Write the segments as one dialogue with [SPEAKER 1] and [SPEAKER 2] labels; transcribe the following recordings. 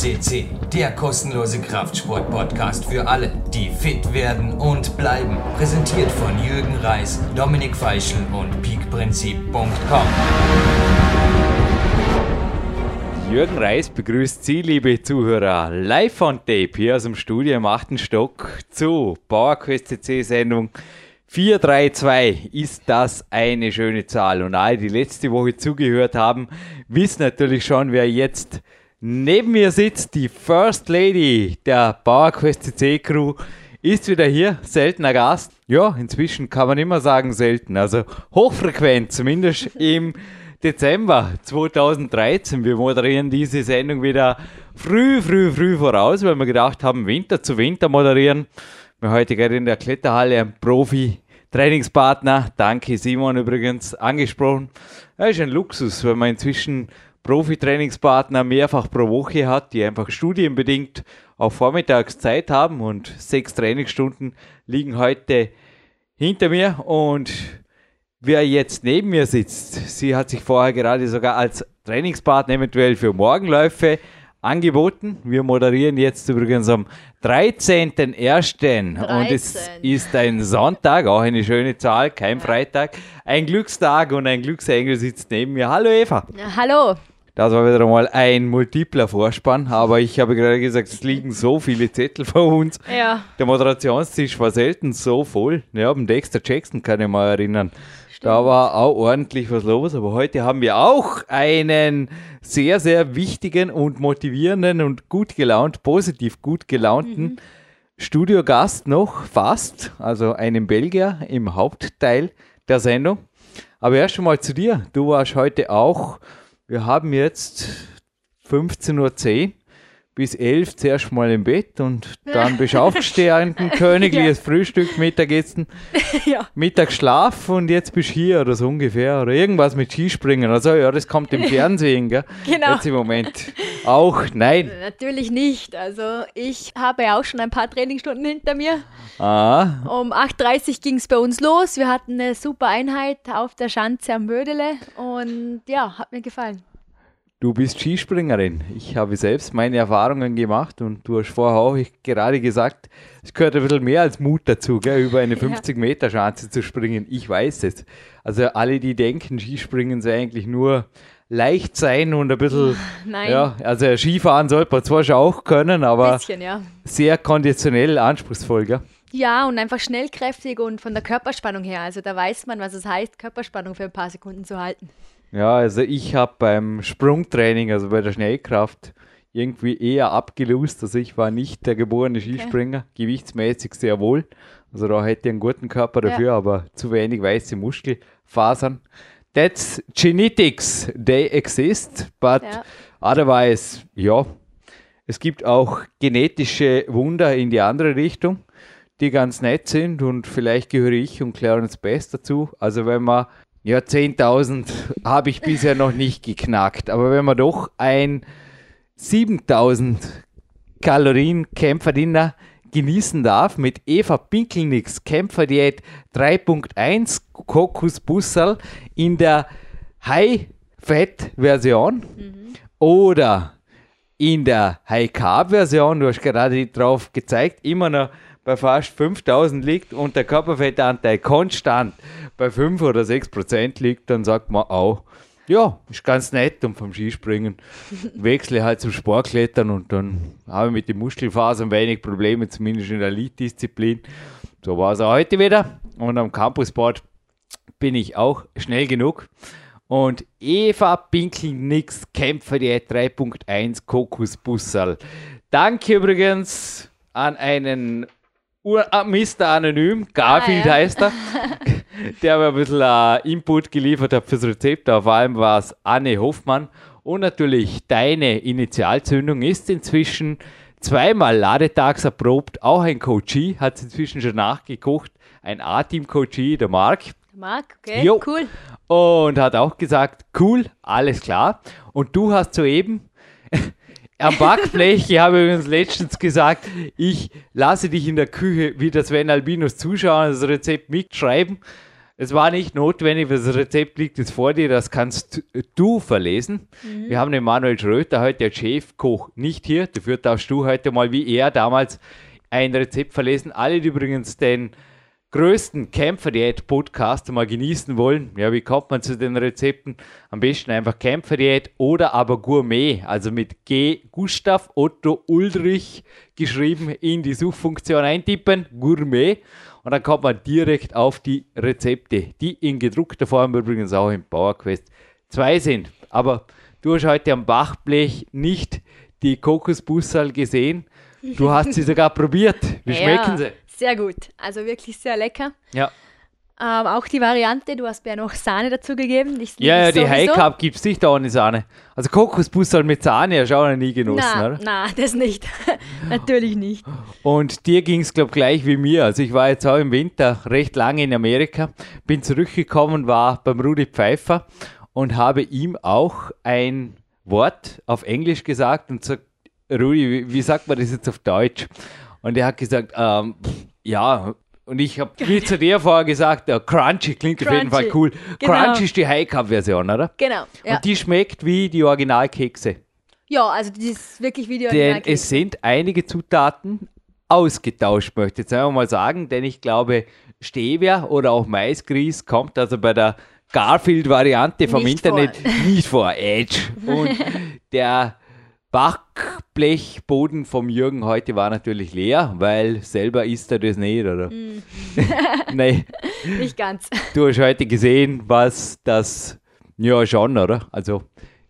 [SPEAKER 1] QSCC, der kostenlose Kraftsport-Podcast für alle, die fit werden und bleiben. Präsentiert von Jürgen Reis, Dominik Feischl und peakprinzip.com.
[SPEAKER 2] Jürgen Reis begrüßt Sie, liebe Zuhörer, live on tape hier aus dem Studio im achten Stock zu PowerQuest CC Sendung 432 ist das eine schöne Zahl. Und alle, die letzte Woche zugehört haben, wissen natürlich schon, wer jetzt neben mir sitzt. Die First Lady der PowerQuest CC Crew ist wieder hier. Seltener Gast. Ja, inzwischen kann man immer sagen selten. Also hochfrequent, zumindest im Dezember 2013. Wir moderieren diese Sendung wieder früh, früh, früh voraus, weil wir gedacht haben, Winter zu Winter moderieren. Wir heute gerade in der Kletterhalle ein Profi-Trainingspartner, danke Simon übrigens, angesprochen. Das ist ein Luxus, wenn man inzwischen Profi-Trainingspartner mehrfach pro Woche hat, die einfach studienbedingt auch vormittags Zeit haben und sechs Trainingsstunden liegen heute hinter mir und wer jetzt neben mir sitzt, sie hat sich vorher gerade sogar als Trainingspartner eventuell für Morgenläufe angeboten. Wir moderieren jetzt übrigens am 13.01. und es ist ein Sonntag, auch eine schöne Zahl, kein Freitag. Ein Glückstag und ein Glücksengel sitzt neben mir. Hallo Eva.
[SPEAKER 3] Ja, hallo.
[SPEAKER 2] Das war wieder einmal ein multipler Vorspann, aber ich habe gerade gesagt, es liegen so viele Zettel vor uns.
[SPEAKER 3] Ja.
[SPEAKER 2] Der Moderationstisch war selten so voll. Ja, beim Dexter Jackson kann ich mal erinnern. Da war auch ordentlich was los, aber heute haben wir auch einen sehr, sehr wichtigen und motivierenden und gut gelaunt, positiv gut gelaunten mhm. Studiogast noch fast, also einen Belgier im Hauptteil der Sendung. Aber erst einmal zu dir. Du warst heute auch, wir haben jetzt 15.10 Uhr bis elf zuerst mal im Bett und dann bist du aufgestanden, königliches ja. Frühstück, Mittagessen, ja. Mittagsschlaf und jetzt bist du hier oder so ungefähr oder irgendwas mit Skispringen. Also ja, das kommt im Fernsehen, gell?
[SPEAKER 3] Genau.
[SPEAKER 2] Jetzt im Moment. Auch, nein.
[SPEAKER 3] Natürlich nicht. Also ich habe ja auch schon ein paar Trainingsstunden hinter mir.
[SPEAKER 2] Ah.
[SPEAKER 3] Um 8.30 Uhr ging es bei uns los. Wir hatten eine super Einheit auf der Schanze am Bödele und ja, hat mir gefallen.
[SPEAKER 2] Du bist Skispringerin. Ich habe selbst meine Erfahrungen gemacht und du hast vorher auch gerade gesagt, es gehört ein bisschen mehr als Mut dazu, gell, über eine 50-Meter-Schanze zu springen. Ich weiß es. Also alle, die denken, Skispringen sei eigentlich nur leicht sein und ein bisschen,
[SPEAKER 3] Nein.
[SPEAKER 2] ja, also Skifahren sollte man zwar schon auch können, aber
[SPEAKER 3] bisschen, ja.
[SPEAKER 2] sehr konditionell anspruchsvoll, gell?
[SPEAKER 3] Ja, und einfach schnellkräftig und von der Körperspannung her. Also da weiß man, was es heißt, Körperspannung für ein paar Sekunden zu halten.
[SPEAKER 2] Ja, also ich habe beim Sprungtraining, also bei der Schnellkraft, irgendwie eher abgelust. Also ich war nicht der geborene Skispringer, okay. gewichtsmäßig sehr wohl. Also da hätte ich einen guten Körper dafür, ja. aber zu wenig weiße Muskelfasern. That's genetics, they exist, but ja. otherwise, ja. Es gibt auch genetische Wunder in die andere Richtung, die ganz nett sind und vielleicht gehöre ich und Clarence Best dazu. Also wenn man ja, 10.000 habe ich bisher noch nicht geknackt. Aber wenn man doch ein 7.000 Kalorien Kämpferdiener genießen darf mit Eva Pinkelnix Kämpferdiät 3.1 Kokosbussel in der High-Fat-Version mhm. oder in der High-Carb-Version, du hast gerade drauf gezeigt, immer noch bei fast 5000 liegt und der Körperfettanteil konstant bei 5 oder 6 Prozent liegt, dann sagt man auch, ja, ist ganz nett und vom Skispringen wechsle halt zum Sportklettern und dann habe ich mit den Muskelfasern wenig Probleme, zumindest in der Elite-Disziplin. So war es auch heute wieder. Und am Campusboard bin ich auch schnell genug. Und Eva Pinkel-Nix Kämpfer die 3.1 Kokosbussal. Danke übrigens an einen Ur ah, Mr. Anonym, Garfield ah, ja. heißt er, der mir ein bisschen uh, Input geliefert hat fürs Rezept. Vor allem war es Anne Hoffmann. Und natürlich deine Initialzündung ist inzwischen zweimal ladetags erprobt. Auch ein Coachie hat es inzwischen schon nachgekocht. Ein A-Team-Coachie, der Marc.
[SPEAKER 3] Marc, okay, jo. cool.
[SPEAKER 2] Und hat auch gesagt, cool, alles klar. Und du hast soeben am Backblech, ich habe übrigens letztens gesagt, ich lasse dich in der Küche wie das Sven Albinus zuschauen, das Rezept mitschreiben. Es war nicht notwendig, das Rezept liegt jetzt vor dir, das kannst du verlesen.
[SPEAKER 3] Mhm.
[SPEAKER 2] Wir haben den Manuel Schröter, heute der Chefkoch, nicht hier. Dafür darfst du heute mal wie er damals ein Rezept verlesen. Alle, die übrigens den größten Kämpferdiät-Podcast mal genießen wollen, ja, wie kommt man zu den Rezepten? Am besten einfach Kämpferdiät oder aber Gourmet, also mit G Gustav Otto Ulrich geschrieben in die Suchfunktion eintippen, Gourmet. Und dann kommt man direkt auf die Rezepte, die in gedruckter Form übrigens auch im PowerQuest 2 sind. Aber du hast heute am Bachblech nicht die Kokosbussal gesehen. Du hast sie sogar probiert. Wie schmecken
[SPEAKER 3] ja,
[SPEAKER 2] sie?
[SPEAKER 3] Sehr gut. Also wirklich sehr lecker.
[SPEAKER 2] Ja.
[SPEAKER 3] Ähm, auch die Variante, du hast mir ja noch Sahne dazugegeben. Ich liebe
[SPEAKER 2] Ja, ja, die
[SPEAKER 3] sowieso.
[SPEAKER 2] High Cup gibt es nicht ohne Sahne. Also Kokosbussal mit Sahne hast du auch noch nie genossen,
[SPEAKER 3] Na,
[SPEAKER 2] oder?
[SPEAKER 3] na, das nicht. Natürlich nicht.
[SPEAKER 2] Und dir ging es, glaube ich, gleich wie mir. Also ich war jetzt auch im Winter recht lange in Amerika, bin zurückgekommen, war beim Rudi Pfeiffer und habe ihm auch ein Wort auf Englisch gesagt und sagt, Rudi, wie, wie sagt man das jetzt auf Deutsch? Und er hat gesagt, ähm, pff, ja, und ich habe wie zu dir vorher gesagt, ja, Crunchy klingt auf jeden Fall
[SPEAKER 3] Crunchy.
[SPEAKER 2] cool.
[SPEAKER 3] Genau.
[SPEAKER 2] Crunchy ist die High Cup Version, oder?
[SPEAKER 3] Genau. Ja,
[SPEAKER 2] Und die schmeckt wie die Originalkekse.
[SPEAKER 3] ja also das ist wirklich wie die
[SPEAKER 2] Denn
[SPEAKER 3] Originalkekse.
[SPEAKER 2] es sind einige Zutaten ausgetauscht, möchte ich jetzt einfach mal sagen, denn ich glaube, Stevia oder auch Maisgrieß kommt also bei der Garfield-Variante vom
[SPEAKER 3] Nicht
[SPEAKER 2] Internet nicht vor. Edge. Und der Backblechboden vom Jürgen heute war natürlich leer, weil selber isst er das nicht, oder?
[SPEAKER 3] Mm.
[SPEAKER 2] Nein,
[SPEAKER 3] Nicht ganz.
[SPEAKER 2] du hast heute gesehen, was das, ja schon, oder? Also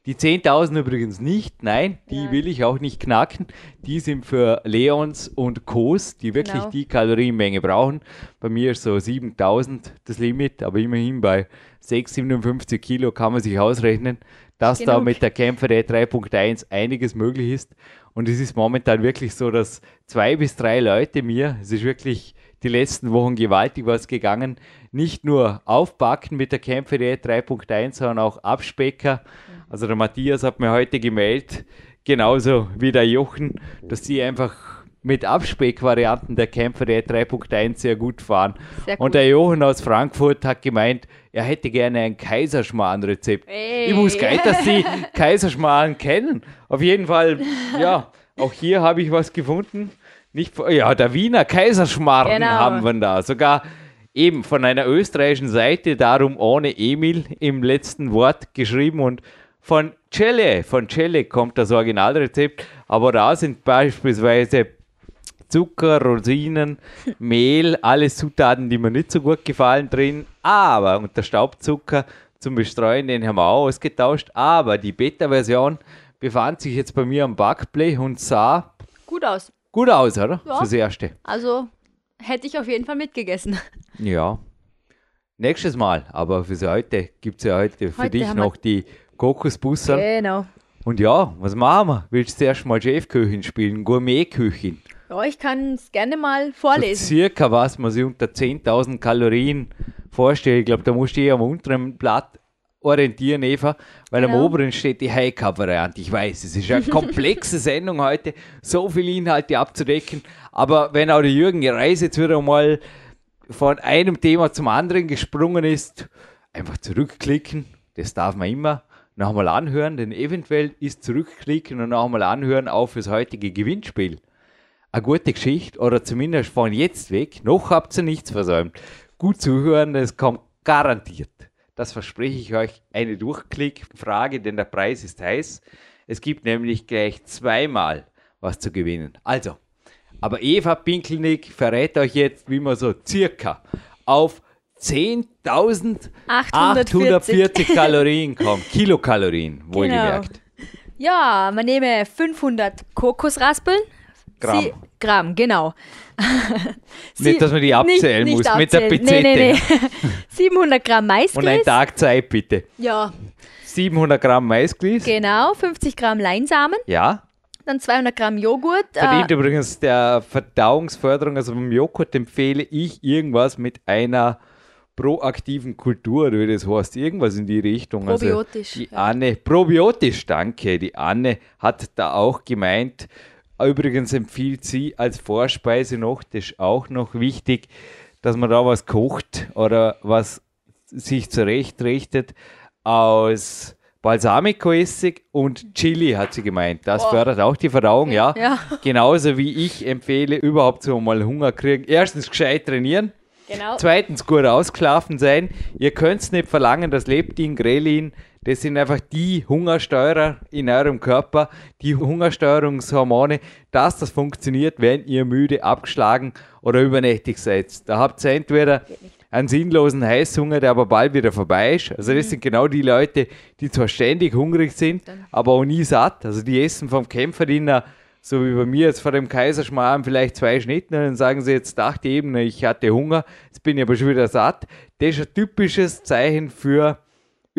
[SPEAKER 2] die 10.000 übrigens nicht, nein, die
[SPEAKER 3] Ja.
[SPEAKER 2] will ich auch nicht knacken. Die sind für Leons und Co's, die wirklich
[SPEAKER 3] Genau.
[SPEAKER 2] die Kalorienmenge brauchen. Bei mir ist so 7.000 das Limit, aber immerhin bei 657 Kilo kann man sich ausrechnen, dass da
[SPEAKER 3] Genug.
[SPEAKER 2] mit der Kämpfer der 3.1 einiges möglich ist. Und es ist momentan wirklich so, dass zwei bis drei Leute mir, es ist wirklich die letzten Wochen gewaltig was gegangen, nicht nur aufbacken mit der Kämpfer der 3.1, sondern auch Abspecker. Also der Matthias hat mir heute gemeldet, genauso wie der Jochen, dass sie einfach mit Abspeckvarianten der Kämpfer der 3.1 sehr gut fahren.
[SPEAKER 3] Sehr
[SPEAKER 2] Und
[SPEAKER 3] gut.
[SPEAKER 2] der Jochen aus Frankfurt hat gemeint, er hätte gerne ein Kaiserschmarrn-Rezept. Ich muss gleich, dass Sie Kaiserschmarrn kennen. Auf jeden Fall, ja, auch hier habe ich was gefunden. Nicht, ja, der Wiener Kaiserschmarrn
[SPEAKER 3] Genau.
[SPEAKER 2] haben wir da. Sogar eben von einer österreichischen Seite, darum ohne Emil im letzten Wort geschrieben und von Celle, von Celle kommt das Originalrezept, aber da sind beispielsweise Zucker, Rosinen, Mehl, alles Zutaten, die mir nicht so gut gefallen drin, aber und der Staubzucker zum Bestreuen, den haben wir auch ausgetauscht, aber die Beta-Version befand sich jetzt bei mir am Backblech und sah
[SPEAKER 3] Gut aus.
[SPEAKER 2] gut aus, oder?
[SPEAKER 3] Ja.
[SPEAKER 2] Fürs Erste.
[SPEAKER 3] Also hätte ich auf jeden Fall mitgegessen.
[SPEAKER 2] Ja. Nächstes Mal, aber für heute gibt es ja heute für
[SPEAKER 3] Heute
[SPEAKER 2] dich noch die Kokosbussel.
[SPEAKER 3] Genau.
[SPEAKER 2] Und ja, was machen wir? Willst du zuerst mal Chefköchin spielen? Gourmetköchin.
[SPEAKER 3] Ja, ich kann es gerne mal
[SPEAKER 2] So
[SPEAKER 3] vorlesen.
[SPEAKER 2] circa was man sich unter 10.000 Kalorien vorstellt. Ich glaube, da musst du eher am unteren Blatt orientieren, Eva, weil am
[SPEAKER 3] Genau.
[SPEAKER 2] oberen steht die High-Cup-Variante. Ich weiß, es ist eine komplexe Sendung heute, so viele Inhalte abzudecken. Aber wenn auch der Jürgen Reis jetzt wieder mal von einem Thema zum anderen gesprungen ist, einfach zurückklicken, das darf man immer. Nochmal anhören, denn eventuell ist zurückklicken und nochmal anhören auch fürs heutige Gewinnspiel eine gute Geschichte oder zumindest von jetzt weg, noch habt ihr nichts versäumt. Gut zuhören, es kommt garantiert. Das verspreche ich euch, eine Durchklickfrage, denn der Preis ist heiß. Es gibt nämlich gleich zweimal was zu gewinnen. Also, aber Eva Pinkelnick verrät euch jetzt, wie man so circa auf 10.840 Kalorien kommt. Kilokalorien, wohlgemerkt.
[SPEAKER 3] Ja, man nehme 500 Kokosraspeln.
[SPEAKER 2] Gramm.
[SPEAKER 3] Sie, Gramm, genau.
[SPEAKER 2] Nicht, dass man die abzählen muss mit der
[SPEAKER 3] abzählen. Nee, nee,
[SPEAKER 2] Pizette.
[SPEAKER 3] nee. 700 Gramm
[SPEAKER 2] Und ein. Tag Zeit bitte.
[SPEAKER 3] Ja,
[SPEAKER 2] 700 Gramm Maisgrieß.
[SPEAKER 3] genau. 50 Gramm Leinsamen.
[SPEAKER 2] Ja,
[SPEAKER 3] Dann 200 Gramm Joghurt.
[SPEAKER 2] verdient
[SPEAKER 3] Äh,
[SPEAKER 2] übrigens der Verdauungsförderung, also beim Joghurt empfehle ich irgendwas mit einer proaktiven Kultur, oder wie das heißt, irgendwas in die Richtung.
[SPEAKER 3] Probiotisch,
[SPEAKER 2] Also die
[SPEAKER 3] ja.
[SPEAKER 2] Anne, probiotisch, danke. Die Anne hat da auch gemeint, übrigens empfiehlt sie als Vorspeise noch, das ist auch noch wichtig, dass man da was kocht oder was sich zurechtrichtet aus Balsamico-Essig und Chili, hat sie gemeint. Das fördert auch die Verdauung, ja.
[SPEAKER 3] Ja.
[SPEAKER 2] Genauso wie ich empfehle, überhaupt so mal Hunger kriegen. Erstens gescheit trainieren.
[SPEAKER 3] Genau.
[SPEAKER 2] Zweitens gut ausgeschlafen sein. Ihr könnt nicht verlangen, dass Leptin, Grelin, das sind einfach die Hungersteuerer in eurem Körper, die Hungersteuerungshormone, dass das funktioniert, wenn ihr müde, abgeschlagen oder übernächtig seid. Da habt ihr entweder einen sinnlosen Heißhunger, der aber bald wieder vorbei ist. Also das sind genau die Leute, die zwar ständig hungrig sind, aber auch nie satt. Also die essen vom Kämpferdiener so wie bei mir jetzt vor dem Kaiserschmarrn vielleicht zwei Schnitten und dann sagen sie jetzt dachte ich eben, ich hatte Hunger, jetzt bin ich aber schon wieder satt. Das ist ein typisches Zeichen für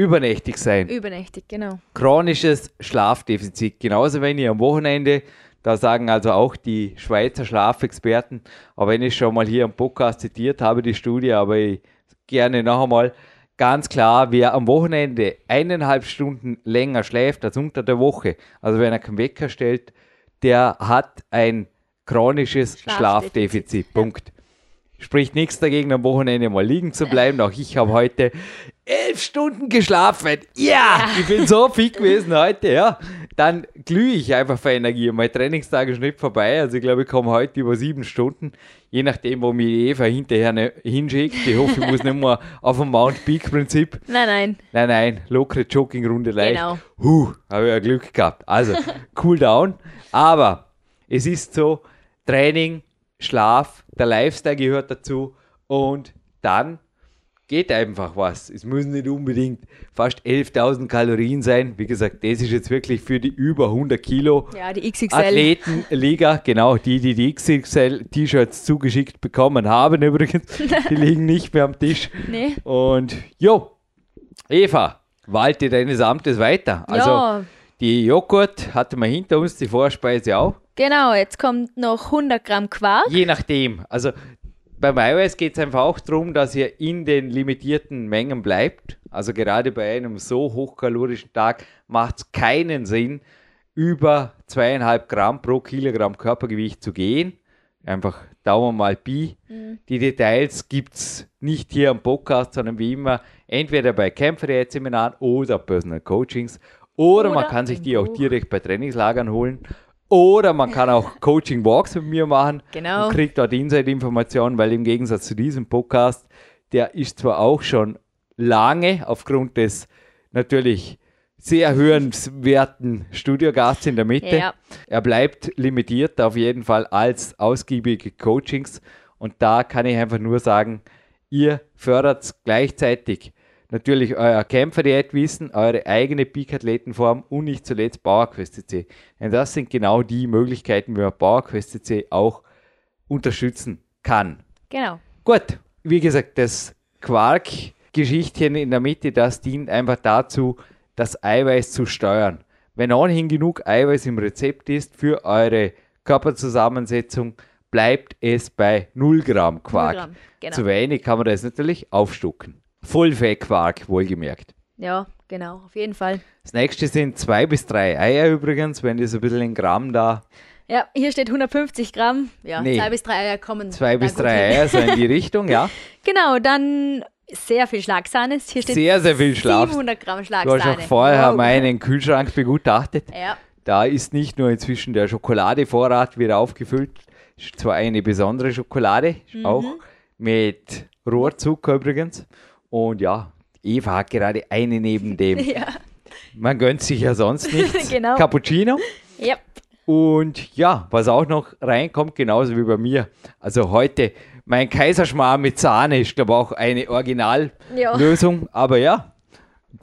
[SPEAKER 2] übernächtig sein.
[SPEAKER 3] Übernächtig, genau.
[SPEAKER 2] Chronisches Schlafdefizit. Genauso wenn ihr am Wochenende, da sagen also auch die Schweizer Schlafexperten, aber wenn ich schon mal hier am Podcast zitiert habe, die Studie, aber ich gerne noch einmal, ganz klar, wer am Wochenende eineinhalb Stunden länger schläft als unter der Woche, also wenn er keinen Wecker stellt, der hat ein chronisches
[SPEAKER 3] Schlafdefizit.
[SPEAKER 2] Schlafdefizit. Punkt. Spricht nichts dagegen, am Wochenende mal liegen zu bleiben. Auch ich habe heute elf Stunden geschlafen. Ja, ich bin so fit gewesen heute, ja. Dann glühe ich einfach vor Energie. Mein Trainingstag ist nicht vorbei. Also ich glaube, ich komme heute über sieben Stunden. Je nachdem, wo mich Eva hinterher ne- hinschickt. Ich hoffe, ich muss nicht mehr auf dem Mount Peak Prinzip.
[SPEAKER 3] Nein, nein.
[SPEAKER 2] Nein, nein, lockere Joggingrunde leicht.
[SPEAKER 3] Genau.
[SPEAKER 2] Huh, habe ich ja Glück gehabt. Also, cool down. Aber es ist so, Training, Schlaf, der Lifestyle gehört dazu und dann geht einfach was. Es müssen nicht unbedingt fast 11.000 Kalorien sein. Wie gesagt, das ist jetzt wirklich für die über 100 Kilo
[SPEAKER 3] Ja, die XXL.
[SPEAKER 2] Athletenliga, genau, die, die die XXL-T-Shirts zugeschickt bekommen haben übrigens, die liegen nicht mehr am Tisch.
[SPEAKER 3] Nee.
[SPEAKER 2] Und jo, Eva, walte deines Amtes weiter. Also
[SPEAKER 3] ja,
[SPEAKER 2] die Joghurt hatten wir hinter uns, die Vorspeise auch.
[SPEAKER 3] genau. Jetzt kommt noch 100 Gramm Quark.
[SPEAKER 2] Je nachdem. Also beim Eiweiß geht es einfach auch darum, dass ihr in den limitierten Mengen bleibt. Also gerade bei einem so hochkalorischen Tag macht es keinen Sinn, über zweieinhalb Gramm pro Kilogramm Körpergewicht zu gehen. Einfach Daumen mal Pi. Die Details gibt es nicht hier am Podcast, sondern wie immer entweder bei Kämpferdiät-Seminaren oder Personal Coachings. Oder, man
[SPEAKER 3] Oder
[SPEAKER 2] kann sich die auch direkt bei Trainingslagern holen. Oder man kann auch Coaching Walks mit mir machen
[SPEAKER 3] Genau.
[SPEAKER 2] und kriegt dort Inside-Informationen, weil im Gegensatz zu diesem Podcast, der ist zwar auch schon lange aufgrund des natürlich sehr hörenswerten Studiogasts in der Mitte.
[SPEAKER 3] Ja.
[SPEAKER 2] Er bleibt limitiert auf jeden Fall als ausgiebige Coachings und da kann ich einfach nur sagen, ihr fördert gleichzeitig natürlich euer Kämpferdiätwissen, eure eigene Peak-Athletenform und nicht zuletzt PowerQuest CC. Denn das sind genau die Möglichkeiten, wie man PowerQuest CC auch unterstützen kann.
[SPEAKER 3] Genau.
[SPEAKER 2] Gut, wie gesagt, das Quark-Geschichtchen in der Mitte, das dient einfach dazu, das Eiweiß zu steuern. Wenn ohnehin genug Eiweiß im Rezept ist für eure Körperzusammensetzung, bleibt es bei 0 Gramm Quark.
[SPEAKER 3] Gramm, genau.
[SPEAKER 2] Zu wenig kann man das natürlich aufstocken. Vollfett-Quark, wohlgemerkt.
[SPEAKER 3] Ja, genau. Auf jeden Fall.
[SPEAKER 2] Das nächste sind zwei bis drei Eier übrigens, wenn das ein bisschen in Gramm da,
[SPEAKER 3] Ja, hier steht 150 Gramm. Ja,
[SPEAKER 2] Nee.
[SPEAKER 3] zwei bis drei Eier kommen.
[SPEAKER 2] zwei bis drei
[SPEAKER 3] hin.
[SPEAKER 2] Eier, so in die Richtung, ja.
[SPEAKER 3] Genau, dann sehr viel Schlagsahne. Hier steht
[SPEAKER 2] Sehr, sehr viel Schlaf.
[SPEAKER 3] 700 Gramm
[SPEAKER 2] Du
[SPEAKER 3] Schlagsahne.
[SPEAKER 2] hast auch vorher
[SPEAKER 3] Wow.
[SPEAKER 2] meinen Kühlschrank begutachtet.
[SPEAKER 3] Ja,
[SPEAKER 2] Da ist nicht nur inzwischen der Schokoladevorrat wieder aufgefüllt, ist zwar eine besondere Schokolade,
[SPEAKER 3] Mhm.
[SPEAKER 2] auch mit Rohrzucker übrigens. Und ja, Eva hat gerade eine neben dem.
[SPEAKER 3] ja.
[SPEAKER 2] Man gönnt sich ja sonst nichts.
[SPEAKER 3] Genau.
[SPEAKER 2] Cappuccino.
[SPEAKER 3] ja.
[SPEAKER 2] Und ja, was auch noch reinkommt, genauso wie bei mir. Also heute mein Kaiserschmarrn mit Sahne ist, glaube ich, auch eine
[SPEAKER 3] Ja.
[SPEAKER 2] Originallösung. Aber ja,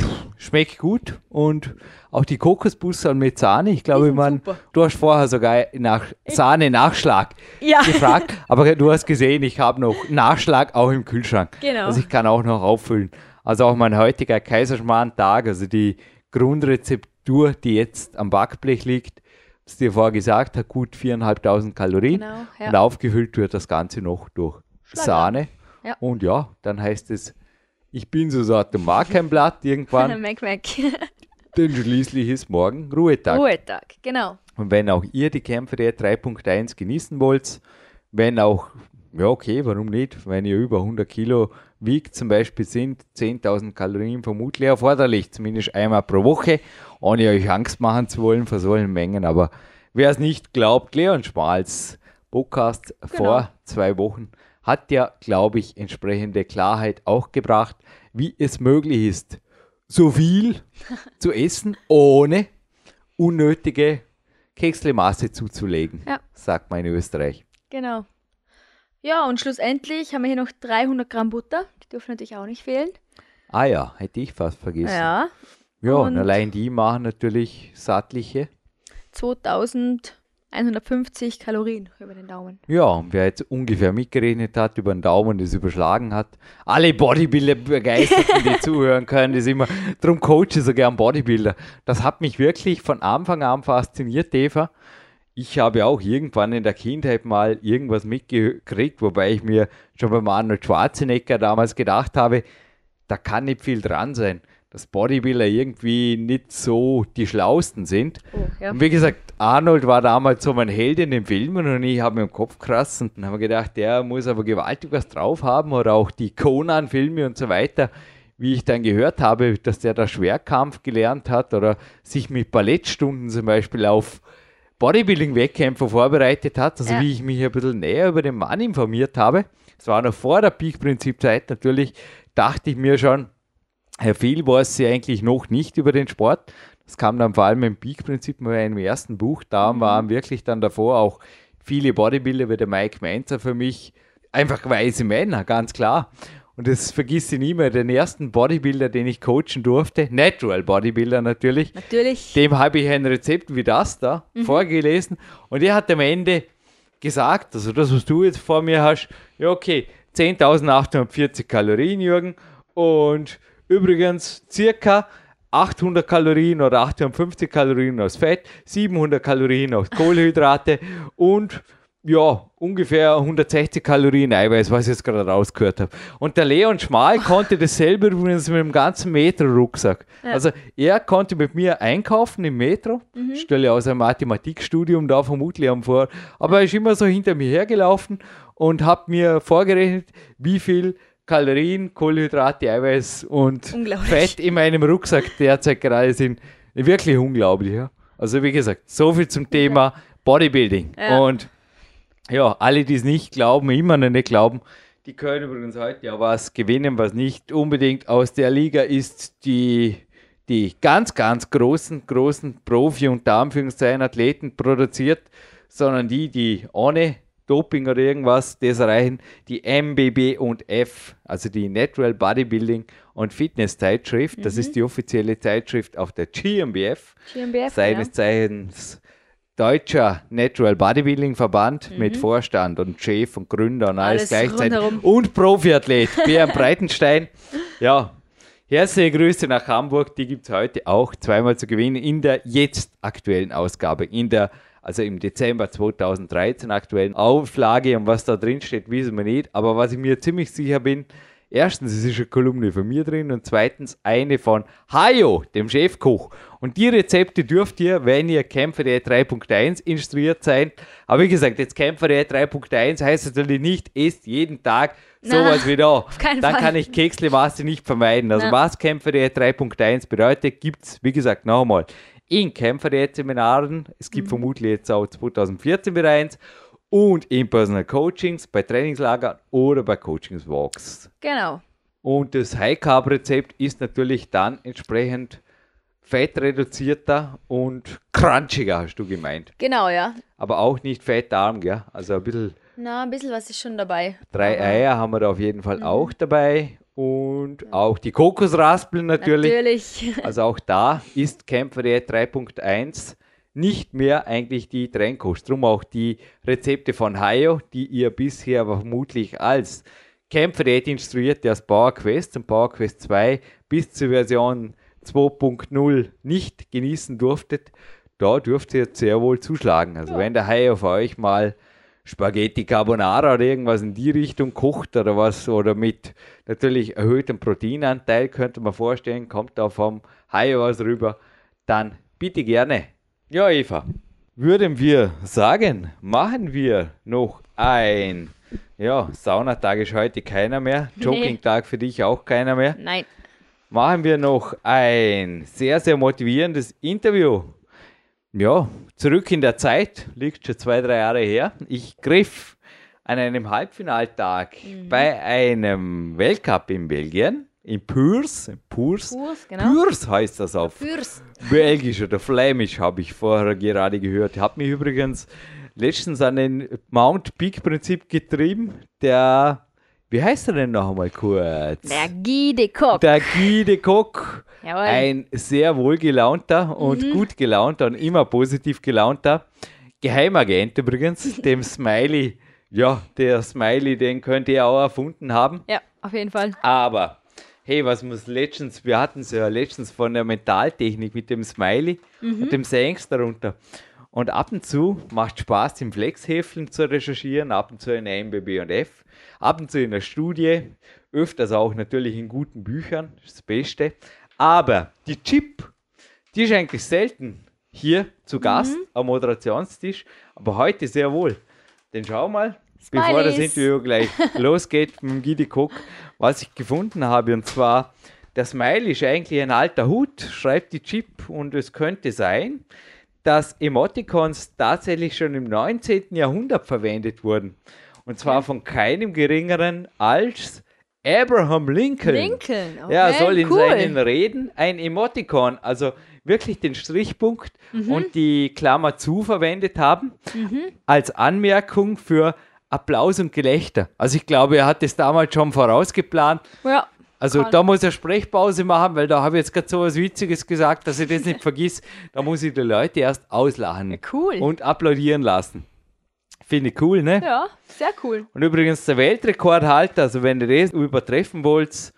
[SPEAKER 2] pff, schmeckt gut. Und auch die Kokosbusse mit Sahne. Ich glaube, man,
[SPEAKER 3] super.
[SPEAKER 2] du hast vorher sogar nach Sahne-Nachschlag
[SPEAKER 3] Ja.
[SPEAKER 2] gefragt. Aber du hast gesehen, ich habe noch Nachschlag auch im Kühlschrank.
[SPEAKER 3] Genau.
[SPEAKER 2] Also ich kann auch noch auffüllen. Also auch mein heutiger Kaiserschmarrn-Tag, also die Grundrezeptur, die jetzt am Backblech liegt, was dir vorher gesagt hat, gut 4.500 Kalorien.
[SPEAKER 3] Genau, ja.
[SPEAKER 2] Und aufgefüllt wird das Ganze noch durch Sahne.
[SPEAKER 3] Ja.
[SPEAKER 2] Und ja, dann heißt es, ich bin so satt und mag kein Blatt irgendwann,
[SPEAKER 3] Mac, Mac.
[SPEAKER 2] denn schließlich ist morgen Ruhetag.
[SPEAKER 3] Ruhetag, genau.
[SPEAKER 2] Und wenn auch ihr die Kämpfe der 3.1 genießen wollt, wenn auch ja, okay, warum nicht? Wenn ihr über 100 Kilo wiegt, zum Beispiel, sind 10.000 Kalorien vermutlich erforderlich, zumindest einmal pro Woche, ohne euch Angst machen zu wollen vor solchen Mengen. Aber wer es nicht glaubt, Leon Schmals Podcast
[SPEAKER 3] Genau.
[SPEAKER 2] vor zwei Wochen hat ja, glaube ich, entsprechende Klarheit auch gebracht, wie es möglich ist, so viel zu essen, ohne unnötige Kekslemasse zuzulegen,
[SPEAKER 3] Ja.
[SPEAKER 2] sagt man in Österreich.
[SPEAKER 3] Genau. Ja, und schlussendlich haben wir hier noch 300 Gramm Butter. Die dürfen natürlich auch nicht fehlen.
[SPEAKER 2] Ah ja, hätte ich fast vergessen.
[SPEAKER 3] Ja,
[SPEAKER 2] Ja, und,
[SPEAKER 3] Und-
[SPEAKER 2] allein die machen natürlich sattliche.
[SPEAKER 3] 2150 Kalorien über den Daumen.
[SPEAKER 2] Ja, und wer jetzt ungefähr mitgerechnet hat, über den Daumen das überschlagen hat, alle Bodybuilder begeisterten, die zuhören können, das immer, darum coache ich so gern Bodybuilder. Das hat mich wirklich von Anfang an fasziniert, Eva. Ich habe auch irgendwann in der Kindheit mal irgendwas mitgekriegt, wobei ich mir schon beim Arnold Schwarzenegger damals gedacht habe, da kann nicht viel dran sein, dass Bodybuilder irgendwie nicht so die Schlausten sind.
[SPEAKER 3] Oh, ja.
[SPEAKER 2] Und wie gesagt, Arnold war damals so mein Held in den Filmen und ich habe mir im Kopf krass und dann habe ich gedacht, der muss aber gewaltig was drauf haben oder auch die Conan-Filme und so weiter. Wie ich dann gehört habe, dass der da Schwerkampf gelernt hat oder sich mit Ballettstunden zum Beispiel auf Bodybuilding-Wettkämpfe vorbereitet hat, also
[SPEAKER 3] Ja.
[SPEAKER 2] wie ich mich ein bisschen näher über den Mann informiert habe. Es war noch vor der Peak-Prinzip-Zeit natürlich, dachte ich mir schon, Herr Fehl weiß sie eigentlich noch nicht über den Sport. Das kam dann vor allem im Peak-Prinzip mal im ersten Buch. Da waren wirklich dann davor auch viele Bodybuilder wie der Mike Mainzer für mich. Einfach weise Männer, ganz klar. Und das vergisst ich nie mehr, den ersten Bodybuilder, den ich coachen durfte, Natural Bodybuilder natürlich,
[SPEAKER 3] Natürlich.
[SPEAKER 2] dem habe ich ein Rezept wie das da vorgelesen. Und er hat am Ende gesagt, also das, was du jetzt vor mir hast, ja okay, 10.840 Kalorien, Jürgen, und übrigens circa 800 Kalorien oder 850 Kalorien aus Fett, 700 Kalorien aus Kohlenhydrate und ja, ungefähr 160 Kalorien Eiweiß, was ich jetzt gerade rausgehört habe. Und der Leon Schmal konnte dasselbe übrigens mit dem ganzen Metro-Rucksack. Also er konnte mit mir einkaufen im Metro, stelle aus einem Mathematikstudium da vermutlich am Vor, aber er ist immer so hinter mir hergelaufen und hat mir vorgerechnet, wie viel Kalorien, Kohlenhydrate, Eiweiß und. Fett in meinem Rucksack derzeit gerade sind. Wirklich unglaublich. Ja? Also wie gesagt, so viel zum Thema Bodybuilding.
[SPEAKER 3] Ja.
[SPEAKER 2] Und ja, alle, die es nicht glauben, immer noch nicht glauben, die können übrigens heute ja was gewinnen, was nicht unbedingt aus der Liga ist, die die ganz, ganz großen, großen Profi- und Anführungszeichen Athleten produziert, sondern die, die ohne Doping oder irgendwas das erreichen, die MBB und F, also die Natural Bodybuilding und Fitness Zeitschrift. Das ist die offizielle Zeitschrift auf der GmbF
[SPEAKER 3] GmbF,
[SPEAKER 2] seines
[SPEAKER 3] ja.
[SPEAKER 2] Zeichens Deutscher Natural Bodybuilding Verband mit Vorstand und Chef und Gründer und alles,
[SPEAKER 3] Mhm. Alles
[SPEAKER 2] gleichzeitig.
[SPEAKER 3] rundherum.
[SPEAKER 2] Und Profiathlet Björn Breitenstein. Ja, herzliche Grüße nach Hamburg. Die gibt es heute auch zweimal zu gewinnen in der jetzt aktuellen Ausgabe. In der, also im Dezember 2013 aktuellen Auflage. Und was da drin steht, wissen wir nicht. Aber was ich mir ziemlich sicher bin, Erstens, es ist eine Kolumne von mir drin und zweitens eine von Hayo, dem Chefkoch. Und die Rezepte dürft ihr, wenn ihr Kämpfer.de 3.1 instruiert seid. Aber wie gesagt, jetzt Kämpfer.de 3.1 heißt natürlich nicht, esst jeden Tag sowas wie da. Dann
[SPEAKER 3] Fall.
[SPEAKER 2] kann ich Kekslemasse nicht vermeiden. Also
[SPEAKER 3] Ja.
[SPEAKER 2] was Kämpfer.de 3.1 bedeutet, gibt es, wie gesagt, nochmal in Kämpfer.de Seminaren. Es
[SPEAKER 3] Mhm.
[SPEAKER 2] gibt vermutlich jetzt auch 2014 wieder eins. Und in Personal Coachings, bei Trainingslagern oder bei Coachingswalks.
[SPEAKER 3] Genau.
[SPEAKER 2] Und das High Carb Rezept ist natürlich dann entsprechend fettreduzierter und crunchiger, hast du gemeint.
[SPEAKER 3] Genau, ja.
[SPEAKER 2] Aber auch nicht fettarm, gell? Also ein bisschen
[SPEAKER 3] Na, ein bisschen was ist schon dabei.
[SPEAKER 2] drei Eier haben wir da auf jeden Fall auch dabei. Und auch die Kokosraspeln natürlich.
[SPEAKER 3] Natürlich.
[SPEAKER 2] Also auch da ist Kämpfer.de 3.1 nicht mehr eigentlich die Trendkost. Drum auch die Rezepte von Hayo, die ihr bisher vermutlich als Kämpfer.de instruierte aus Power Quest und Power Quest 2 bis zur Version 2.0 nicht genießen durftet. Da dürft ihr sehr wohl zuschlagen. Also wenn der Hayo für euch mal Spaghetti Carbonara oder irgendwas in die Richtung kocht oder was oder mit natürlich erhöhtem Proteinanteil, könnte man vorstellen, kommt da vom Haie was rüber, dann bitte gerne. Ja, Eva, würden wir sagen, machen wir noch ein Ja, Saunatag ist heute keiner mehr. Joggingtag für dich auch keiner mehr.
[SPEAKER 3] Nein.
[SPEAKER 2] Machen wir noch ein sehr, sehr motivierendes Interview. Ja, zurück in der Zeit, liegt schon zwei, drei Jahre her. Ich griff an einem Halbfinaltag bei einem Weltcup in Belgien, in Purs. Purs,
[SPEAKER 3] Purs, genau.
[SPEAKER 2] Purs heißt das auf
[SPEAKER 3] Fürs.
[SPEAKER 2] Belgisch oder Flämisch habe ich vorher gerade gehört. Hat mich übrigens letztens an den Mount Peak Prinzip getrieben. Der, wie heißt er denn noch einmal kurz?
[SPEAKER 3] Der Guy de Kock.
[SPEAKER 2] Der Guy de Kock.
[SPEAKER 3] Jawohl.
[SPEAKER 2] Ein sehr wohlgelaunter und gut gelaunter und immer positiv gelaunter Geheimagent übrigens, dem Smiley. Ja, der Smiley, den könnte er auch erfunden haben.
[SPEAKER 3] Ja, auf jeden Fall.
[SPEAKER 2] Aber, hey, was muss letztens, wir hatten es ja letztens von der Mentaltechnik mit dem Smiley und dem Sengs darunter. Und ab und zu macht Spaß, im Flexhäfeln zu recherchieren, ab und zu in der MBB und F, ab und zu in der Studie, öfters auch natürlich in guten Büchern, das, Beste. Aber die Chip, die ist eigentlich selten hier zu Gast am Moderationstisch, aber heute sehr wohl. Denn schau mal, bevor das
[SPEAKER 3] Smileys.
[SPEAKER 2] Interview gleich losgeht mit dem Gidi Cook, was ich gefunden habe. Und zwar, der Smile ist eigentlich ein alter Hut, schreibt die Chip. Und es könnte sein, dass Emoticons tatsächlich schon im 19. Jahrhundert verwendet wurden. Und zwar von keinem geringeren als Abraham Lincoln.
[SPEAKER 3] Lincoln. Okay,
[SPEAKER 2] Ja, soll in
[SPEAKER 3] cool.
[SPEAKER 2] seinen Reden ein Emoticon, also wirklich den Strichpunkt
[SPEAKER 3] Mhm.
[SPEAKER 2] und die Klammer zu verwendet haben, als Anmerkung für Applaus und Gelächter. Also ich glaube, er hat das damals schon vorausgeplant.
[SPEAKER 3] Ja.
[SPEAKER 2] Also
[SPEAKER 3] Kann-
[SPEAKER 2] da muss er Sprechpause machen, weil da habe ich jetzt gerade so was Witziges gesagt, dass ich das nicht vergiss. Da muss ich die Leute erst auslachen
[SPEAKER 3] cool.
[SPEAKER 2] und applaudieren lassen. Finde ich cool, ne?
[SPEAKER 3] Ja, sehr cool.
[SPEAKER 2] Und übrigens der Weltrekordhalter, also wenn ihr das übertreffen wollt,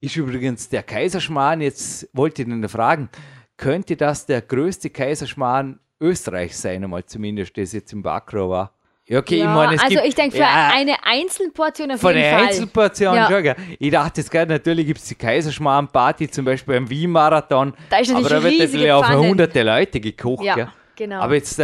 [SPEAKER 2] ist übrigens der Kaiserschmarrn. Jetzt wollte ich ihn fragen, könnte das der größte Kaiserschmarrn Österreichs sein, einmal zumindest, das jetzt im Bakro war? Okay,
[SPEAKER 3] ja,
[SPEAKER 2] ich meine, es
[SPEAKER 3] also
[SPEAKER 2] gibt,
[SPEAKER 3] ich denke, für
[SPEAKER 2] ja,
[SPEAKER 3] eine Einzelportion auf jeden
[SPEAKER 2] der
[SPEAKER 3] Fall.
[SPEAKER 2] Einzelportion
[SPEAKER 3] Ja.
[SPEAKER 2] schon, gell. Ich dachte, es geht, natürlich gibt es die Kaiserschmarrn-Party, zum Beispiel beim Wien-Marathon.
[SPEAKER 3] Da ist natürlich
[SPEAKER 2] aber da wird natürlich auch für hunderte Leute gekocht.
[SPEAKER 3] Ja,
[SPEAKER 2] gell.
[SPEAKER 3] genau.
[SPEAKER 2] Aber jetzt, äh,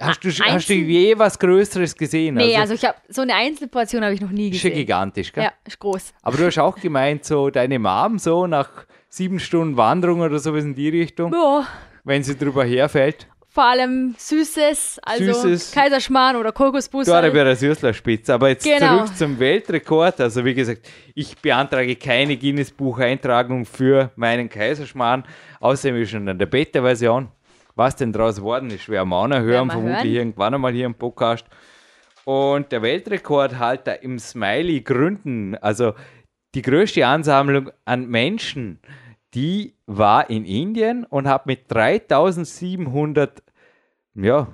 [SPEAKER 2] hast, du,
[SPEAKER 3] Ah,
[SPEAKER 2] hast du je was Größeres gesehen?
[SPEAKER 3] nee, also ich habe so eine Einzelportion habe ich noch nie
[SPEAKER 2] ist schon
[SPEAKER 3] gesehen.
[SPEAKER 2] gigantisch, gell?
[SPEAKER 3] Ja, ist groß.
[SPEAKER 2] Aber du hast auch gemeint, so deine Mom so nach sieben Stunden Wanderung oder sowas in die Richtung,
[SPEAKER 3] Ja,
[SPEAKER 2] wenn sie drüber herfällt.
[SPEAKER 3] Vor allem Süßes, also
[SPEAKER 2] Süßes.
[SPEAKER 3] Kaiserschmarrn oder Kokosbusse.
[SPEAKER 2] Da wäre eine Süßlerspitze. Aber jetzt
[SPEAKER 3] Genau.
[SPEAKER 2] zurück zum Weltrekord. Also wie gesagt, ich beantrage keine Guinness-Buch-Eintragung für meinen Kaiserschmarrn. Außerdem ist schon in der Beta-Version. Was denn draus geworden ist, werden wir auch noch hören,
[SPEAKER 3] wir
[SPEAKER 2] vermutlich
[SPEAKER 3] hören.
[SPEAKER 2] irgendwann einmal hier im Podcast. Und der Weltrekordhalter im Smiley Gründen, also die größte Ansammlung an Menschen, die war in Indien und hat mit 3700, ja,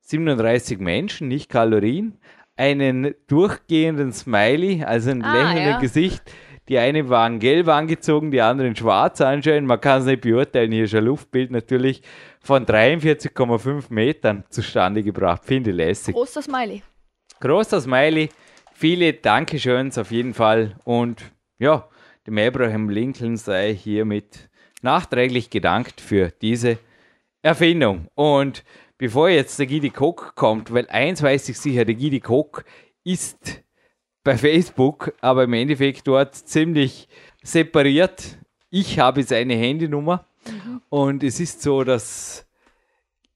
[SPEAKER 2] 37 Menschen, nicht Kalorien, einen durchgehenden Smiley, also ein
[SPEAKER 3] Ah,
[SPEAKER 2] lächelndes
[SPEAKER 3] ja.
[SPEAKER 2] Gesicht. Die eine waren gelb angezogen, die anderen schwarz anscheinend. Man kann es nicht beurteilen, hier ist ein Luftbild natürlich von 43,5 Metern zustande gebracht. Finde ich lässig.
[SPEAKER 3] Großer Smiley.
[SPEAKER 2] Großer Smiley, viele Dankeschöns auf jeden Fall und ja, dem Abraham Lincoln sei hiermit nachträglich gedankt für diese Erfindung. Und bevor jetzt der Gidi Cook kommt, weil eins weiß ich sicher, der Gidi Cook ist bei Facebook, aber im Endeffekt dort ziemlich separiert. Ich habe seine Handynummer und es ist so, dass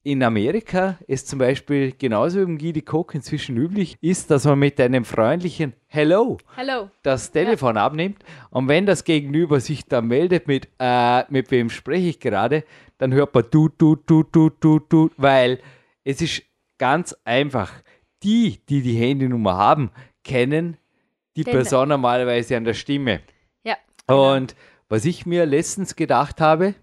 [SPEAKER 2] in Amerika es zum Beispiel genauso wie im Gidi Cook inzwischen üblich ist, dass man mit einem freundlichen Hello
[SPEAKER 3] Hello.
[SPEAKER 2] das Telefon abnimmt und wenn das Gegenüber sich dann meldet mit, äh, mit wem spreche ich gerade, dann hört man du, du, du, du, du, du, weil es ist ganz einfach. Die, die die Handynummer haben, kennen die
[SPEAKER 3] Den-
[SPEAKER 2] Person normalerweise an der Stimme.
[SPEAKER 3] Ja.
[SPEAKER 2] Und was ich mir letztens gedacht habe,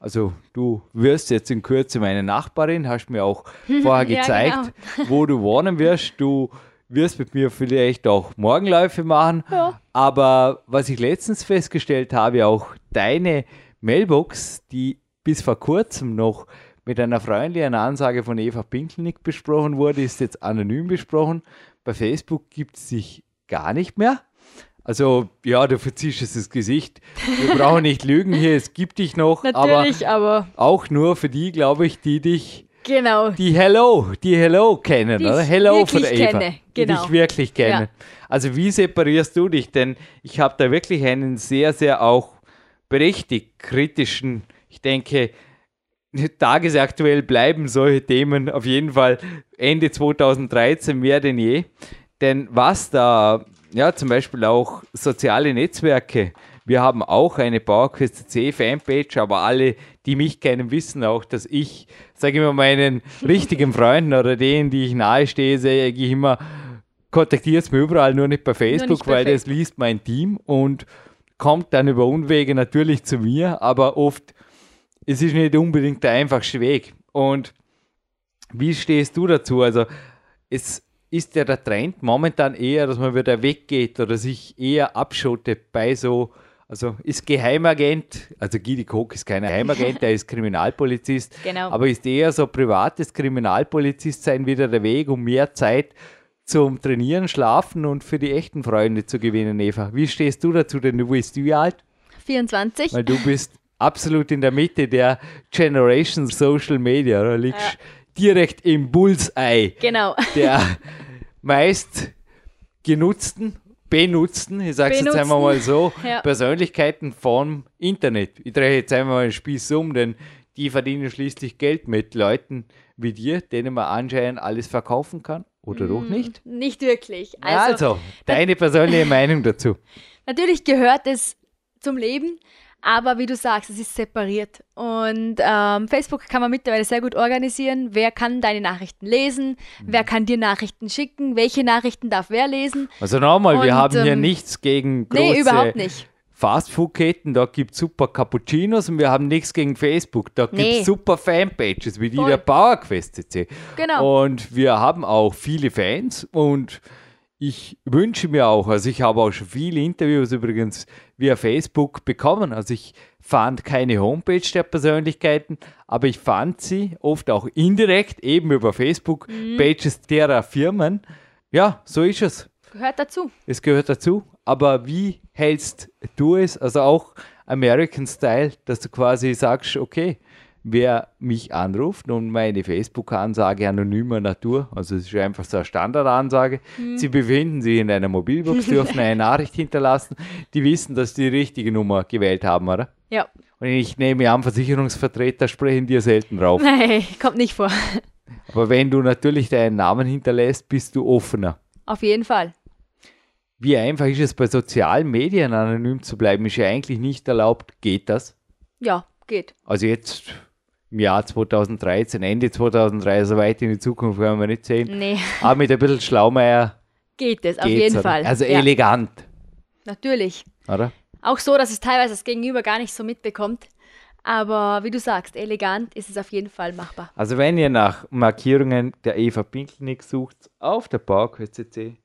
[SPEAKER 2] also du wirst jetzt in Kürze meine Nachbarin, hast mir auch vorher
[SPEAKER 3] Ja,
[SPEAKER 2] gezeigt, wo du wohnen wirst. Du wirst mit mir vielleicht auch Morgenläufe machen.
[SPEAKER 3] Ja.
[SPEAKER 2] Aber was ich letztens festgestellt habe, auch deine Mailbox, die bis vor kurzem noch mit einer freundlichen Ansage von Eva Pinkelnick besprochen wurde, ist jetzt anonym besprochen. Bei Facebook gibt es dich gar nicht mehr. Also, ja, du verziehst das Gesicht. Wir brauchen nicht lügen hier, es gibt dich noch, aber
[SPEAKER 3] Natürlich, aber,
[SPEAKER 2] auch nur für die, glaube ich, die dich
[SPEAKER 3] Genau.
[SPEAKER 2] die Hello, die Hello kennen,
[SPEAKER 3] Die ich
[SPEAKER 2] oder? Hello von der Eva.
[SPEAKER 3] kenne,
[SPEAKER 2] Die
[SPEAKER 3] genau.
[SPEAKER 2] dich wirklich kennen.
[SPEAKER 3] Ja.
[SPEAKER 2] Also wie separierst du dich? Denn ich habe da wirklich einen sehr, sehr auch berechtigt kritischen, ich denke, tagesaktuell bleiben solche Themen auf jeden Fall Ende 2013 mehr denn je. Denn was da, ja, zum Beispiel auch soziale Netzwerke, wir haben auch eine PowerQuest C Fanpage, aber alle, die mich kennen, wissen auch, dass ich, sage ich mal, meinen richtigen Freunden oder denen, die ich nahe stehe, sage ich immer, kontaktiert es mir überall, nur nicht bei Facebook,
[SPEAKER 3] bei
[SPEAKER 2] weil das liest mein Team und kommt dann über Unwege natürlich zu mir, aber oft, es ist nicht unbedingt der einfachste Weg. Und wie stehst du dazu? Also, es ist ja der Trend momentan eher, dass man wieder weggeht oder sich eher abschottet bei so, also ist Geheimagent, also Gidi Koch ist kein Geheimagent, der ist Kriminalpolizist,
[SPEAKER 3] Genau.
[SPEAKER 2] aber ist eher so privates Kriminalpolizist sein wieder der Weg, um mehr Zeit zum Trainieren, Schlafen und für die echten Freunde zu gewinnen, Eva. Wie stehst du dazu? Denn du bist wie alt?
[SPEAKER 3] 24.
[SPEAKER 2] Weil du bist absolut in der Mitte der Generation Social Media. Du liegst direkt im Bullseye
[SPEAKER 3] Genau.
[SPEAKER 2] der meist genutzten, benutzten, ich sage es jetzt einmal mal so,
[SPEAKER 3] Ja.
[SPEAKER 2] Persönlichkeiten vom Internet. Ich drehe jetzt einmal mal den Spieß um, denn die verdienen schließlich Geld mit Leuten wie dir, denen man anscheinend alles verkaufen kann. Oder doch nicht?
[SPEAKER 3] Nicht wirklich.
[SPEAKER 2] Also,
[SPEAKER 3] Mm. Also,
[SPEAKER 2] deine persönliche Meinung dazu.
[SPEAKER 3] natürlich gehört es zum Leben, aber wie du sagst, es ist separiert. Und ähm, Facebook kann man mittlerweile sehr gut organisieren. Wer kann deine Nachrichten lesen? Wer kann dir Nachrichten schicken? Welche Nachrichten darf wer lesen?
[SPEAKER 2] Also nochmal, wir haben hier
[SPEAKER 3] ähm,
[SPEAKER 2] nichts gegen große
[SPEAKER 3] Nee, überhaupt nicht.
[SPEAKER 2] Fastfood-Ketten, da gibt es super Cappuccinos und wir haben nichts gegen Facebook. Da gibt es super Fanpages wie die
[SPEAKER 3] Voll.
[SPEAKER 2] der PowerQuest CC.
[SPEAKER 3] Genau.
[SPEAKER 2] Und wir haben auch viele Fans und ich wünsche mir auch, also ich habe auch schon viele Interviews übrigens via Facebook bekommen. Also ich fand keine Homepage der Persönlichkeiten, aber ich fand sie oft auch indirekt eben über
[SPEAKER 3] Mhm.
[SPEAKER 2] Facebook-Pages derer Firmen. Ja, so ist es.
[SPEAKER 3] Gehört dazu.
[SPEAKER 2] Es gehört dazu. Aber wie hältst du es, also auch American Style, dass du quasi sagst, okay, wer mich anruft und meine Facebook-Ansage anonymer Natur, also es ist einfach so eine Standardansage, sie befinden sich in einer Mobilbox, dürfen eine Nachricht hinterlassen, die wissen, dass sie die richtige Nummer gewählt haben, oder?
[SPEAKER 3] Ja.
[SPEAKER 2] Und ich nehme an, Versicherungsvertreter sprechen dir selten drauf.
[SPEAKER 3] Nee, kommt nicht vor.
[SPEAKER 2] Aber wenn du natürlich deinen Namen hinterlässt, bist du offener.
[SPEAKER 3] Auf jeden Fall.
[SPEAKER 2] Wie einfach ist es bei sozialen Medien anonym zu bleiben? Ist ja eigentlich nicht erlaubt. Geht das?
[SPEAKER 3] Ja, geht.
[SPEAKER 2] Also jetzt im Jahr 2013, Ende 2003, so weit in die Zukunft werden wir nicht sehen.
[SPEAKER 3] Nee,
[SPEAKER 2] Aber mit ein bisschen Schlaumeier
[SPEAKER 3] geht es, auf jeden
[SPEAKER 2] oder?
[SPEAKER 3] Fall.
[SPEAKER 2] Also
[SPEAKER 3] ja,
[SPEAKER 2] elegant,
[SPEAKER 3] natürlich.
[SPEAKER 2] oder?
[SPEAKER 3] Auch so, dass es teilweise das Gegenüber gar nicht so mitbekommt. Aber wie du sagst, elegant ist es auf jeden Fall machbar.
[SPEAKER 2] Also wenn ihr nach Markierungen der Eva Pinkelnick sucht, auf der CC,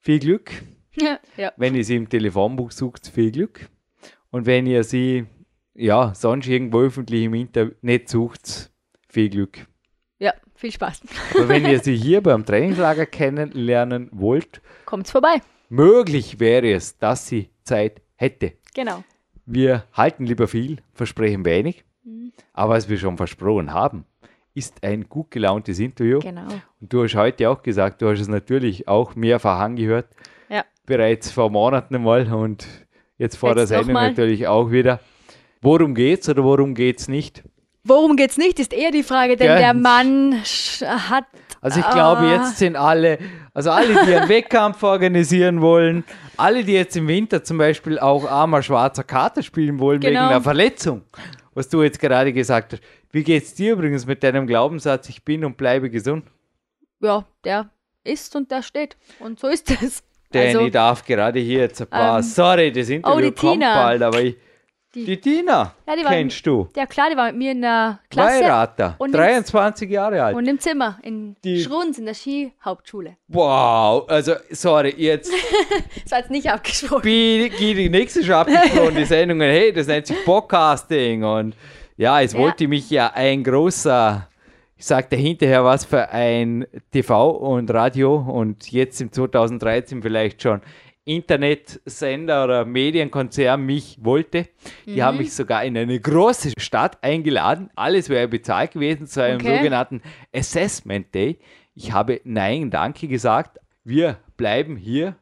[SPEAKER 2] viel Glück.
[SPEAKER 3] ja.
[SPEAKER 2] Wenn ihr sie im Telefonbuch sucht, viel Glück. Und wenn ihr sie ja sonst irgendwo öffentlich im Internet sucht, viel Glück.
[SPEAKER 3] ja, viel Spaß.
[SPEAKER 2] Aber wenn ihr sie hier beim Trainingslager kennenlernen wollt,
[SPEAKER 3] Kommt's vorbei.
[SPEAKER 2] möglich wäre es, dass sie Zeit hätte.
[SPEAKER 3] Genau.
[SPEAKER 2] Wir halten lieber viel, versprechen wenig, aber was wir schon versprochen haben, ist ein gut gelauntes Interview.
[SPEAKER 3] Genau.
[SPEAKER 2] Und du hast heute auch gesagt, du hast es natürlich auch mehrfach angehört,
[SPEAKER 3] Ja.
[SPEAKER 2] bereits vor Monaten einmal und jetzt vor
[SPEAKER 3] Jetzt
[SPEAKER 2] der Sendung natürlich auch wieder. Worum geht's oder worum geht's nicht?
[SPEAKER 3] Worum geht's nicht, ist eher die Frage, denn
[SPEAKER 2] Gell?
[SPEAKER 3] der Mann hat.
[SPEAKER 2] Also ich glaube,
[SPEAKER 3] Ah.
[SPEAKER 2] jetzt sind alle, also alle, die einen Wettkampf organisieren wollen, alle, die jetzt im Winter zum Beispiel auch armer schwarzer Kater spielen wollen wegen
[SPEAKER 3] Genau.
[SPEAKER 2] einer Verletzung, was du jetzt gerade gesagt hast. Wie geht's dir übrigens mit deinem Glaubenssatz, ich bin und bleibe gesund?
[SPEAKER 3] Ja, der ist und der steht. Und so ist es.
[SPEAKER 2] Denn
[SPEAKER 3] Also,
[SPEAKER 2] ich darf gerade hier jetzt ein paar,
[SPEAKER 3] ähm,
[SPEAKER 2] sorry, das Interview
[SPEAKER 3] oh, die
[SPEAKER 2] kommt
[SPEAKER 3] Tina.
[SPEAKER 2] bald, aber ich, die,
[SPEAKER 3] Die-
[SPEAKER 2] Tina,
[SPEAKER 3] Ja, die war-
[SPEAKER 2] kennst du?
[SPEAKER 3] ja klar, die war mit mir in der Klasse
[SPEAKER 2] Weirater,
[SPEAKER 3] und im-
[SPEAKER 2] 23 Jahre alt.
[SPEAKER 3] und im Zimmer in
[SPEAKER 2] Die-
[SPEAKER 3] Schrunz in der Skihauptschule.
[SPEAKER 2] Wow, also sorry, jetzt
[SPEAKER 3] Das war jetzt nicht abgesprochen.
[SPEAKER 2] Bi- Gi- die nächste schon abgesprochen, die Sendungen, hey, das nennt sich Podcasting und ja, es
[SPEAKER 3] Ja.
[SPEAKER 2] wollte mich ja ein großer, ich sagte hinterher was für ein TV und Radio und jetzt im 2013 vielleicht schon Internetsender oder Medienkonzern mich wollte. Die haben mich sogar in eine große Stadt eingeladen. Alles wäre bezahlt gewesen zu einem
[SPEAKER 3] Okay.
[SPEAKER 2] sogenannten Assessment Day. Ich habe Nein, danke gesagt. Wir bleiben hier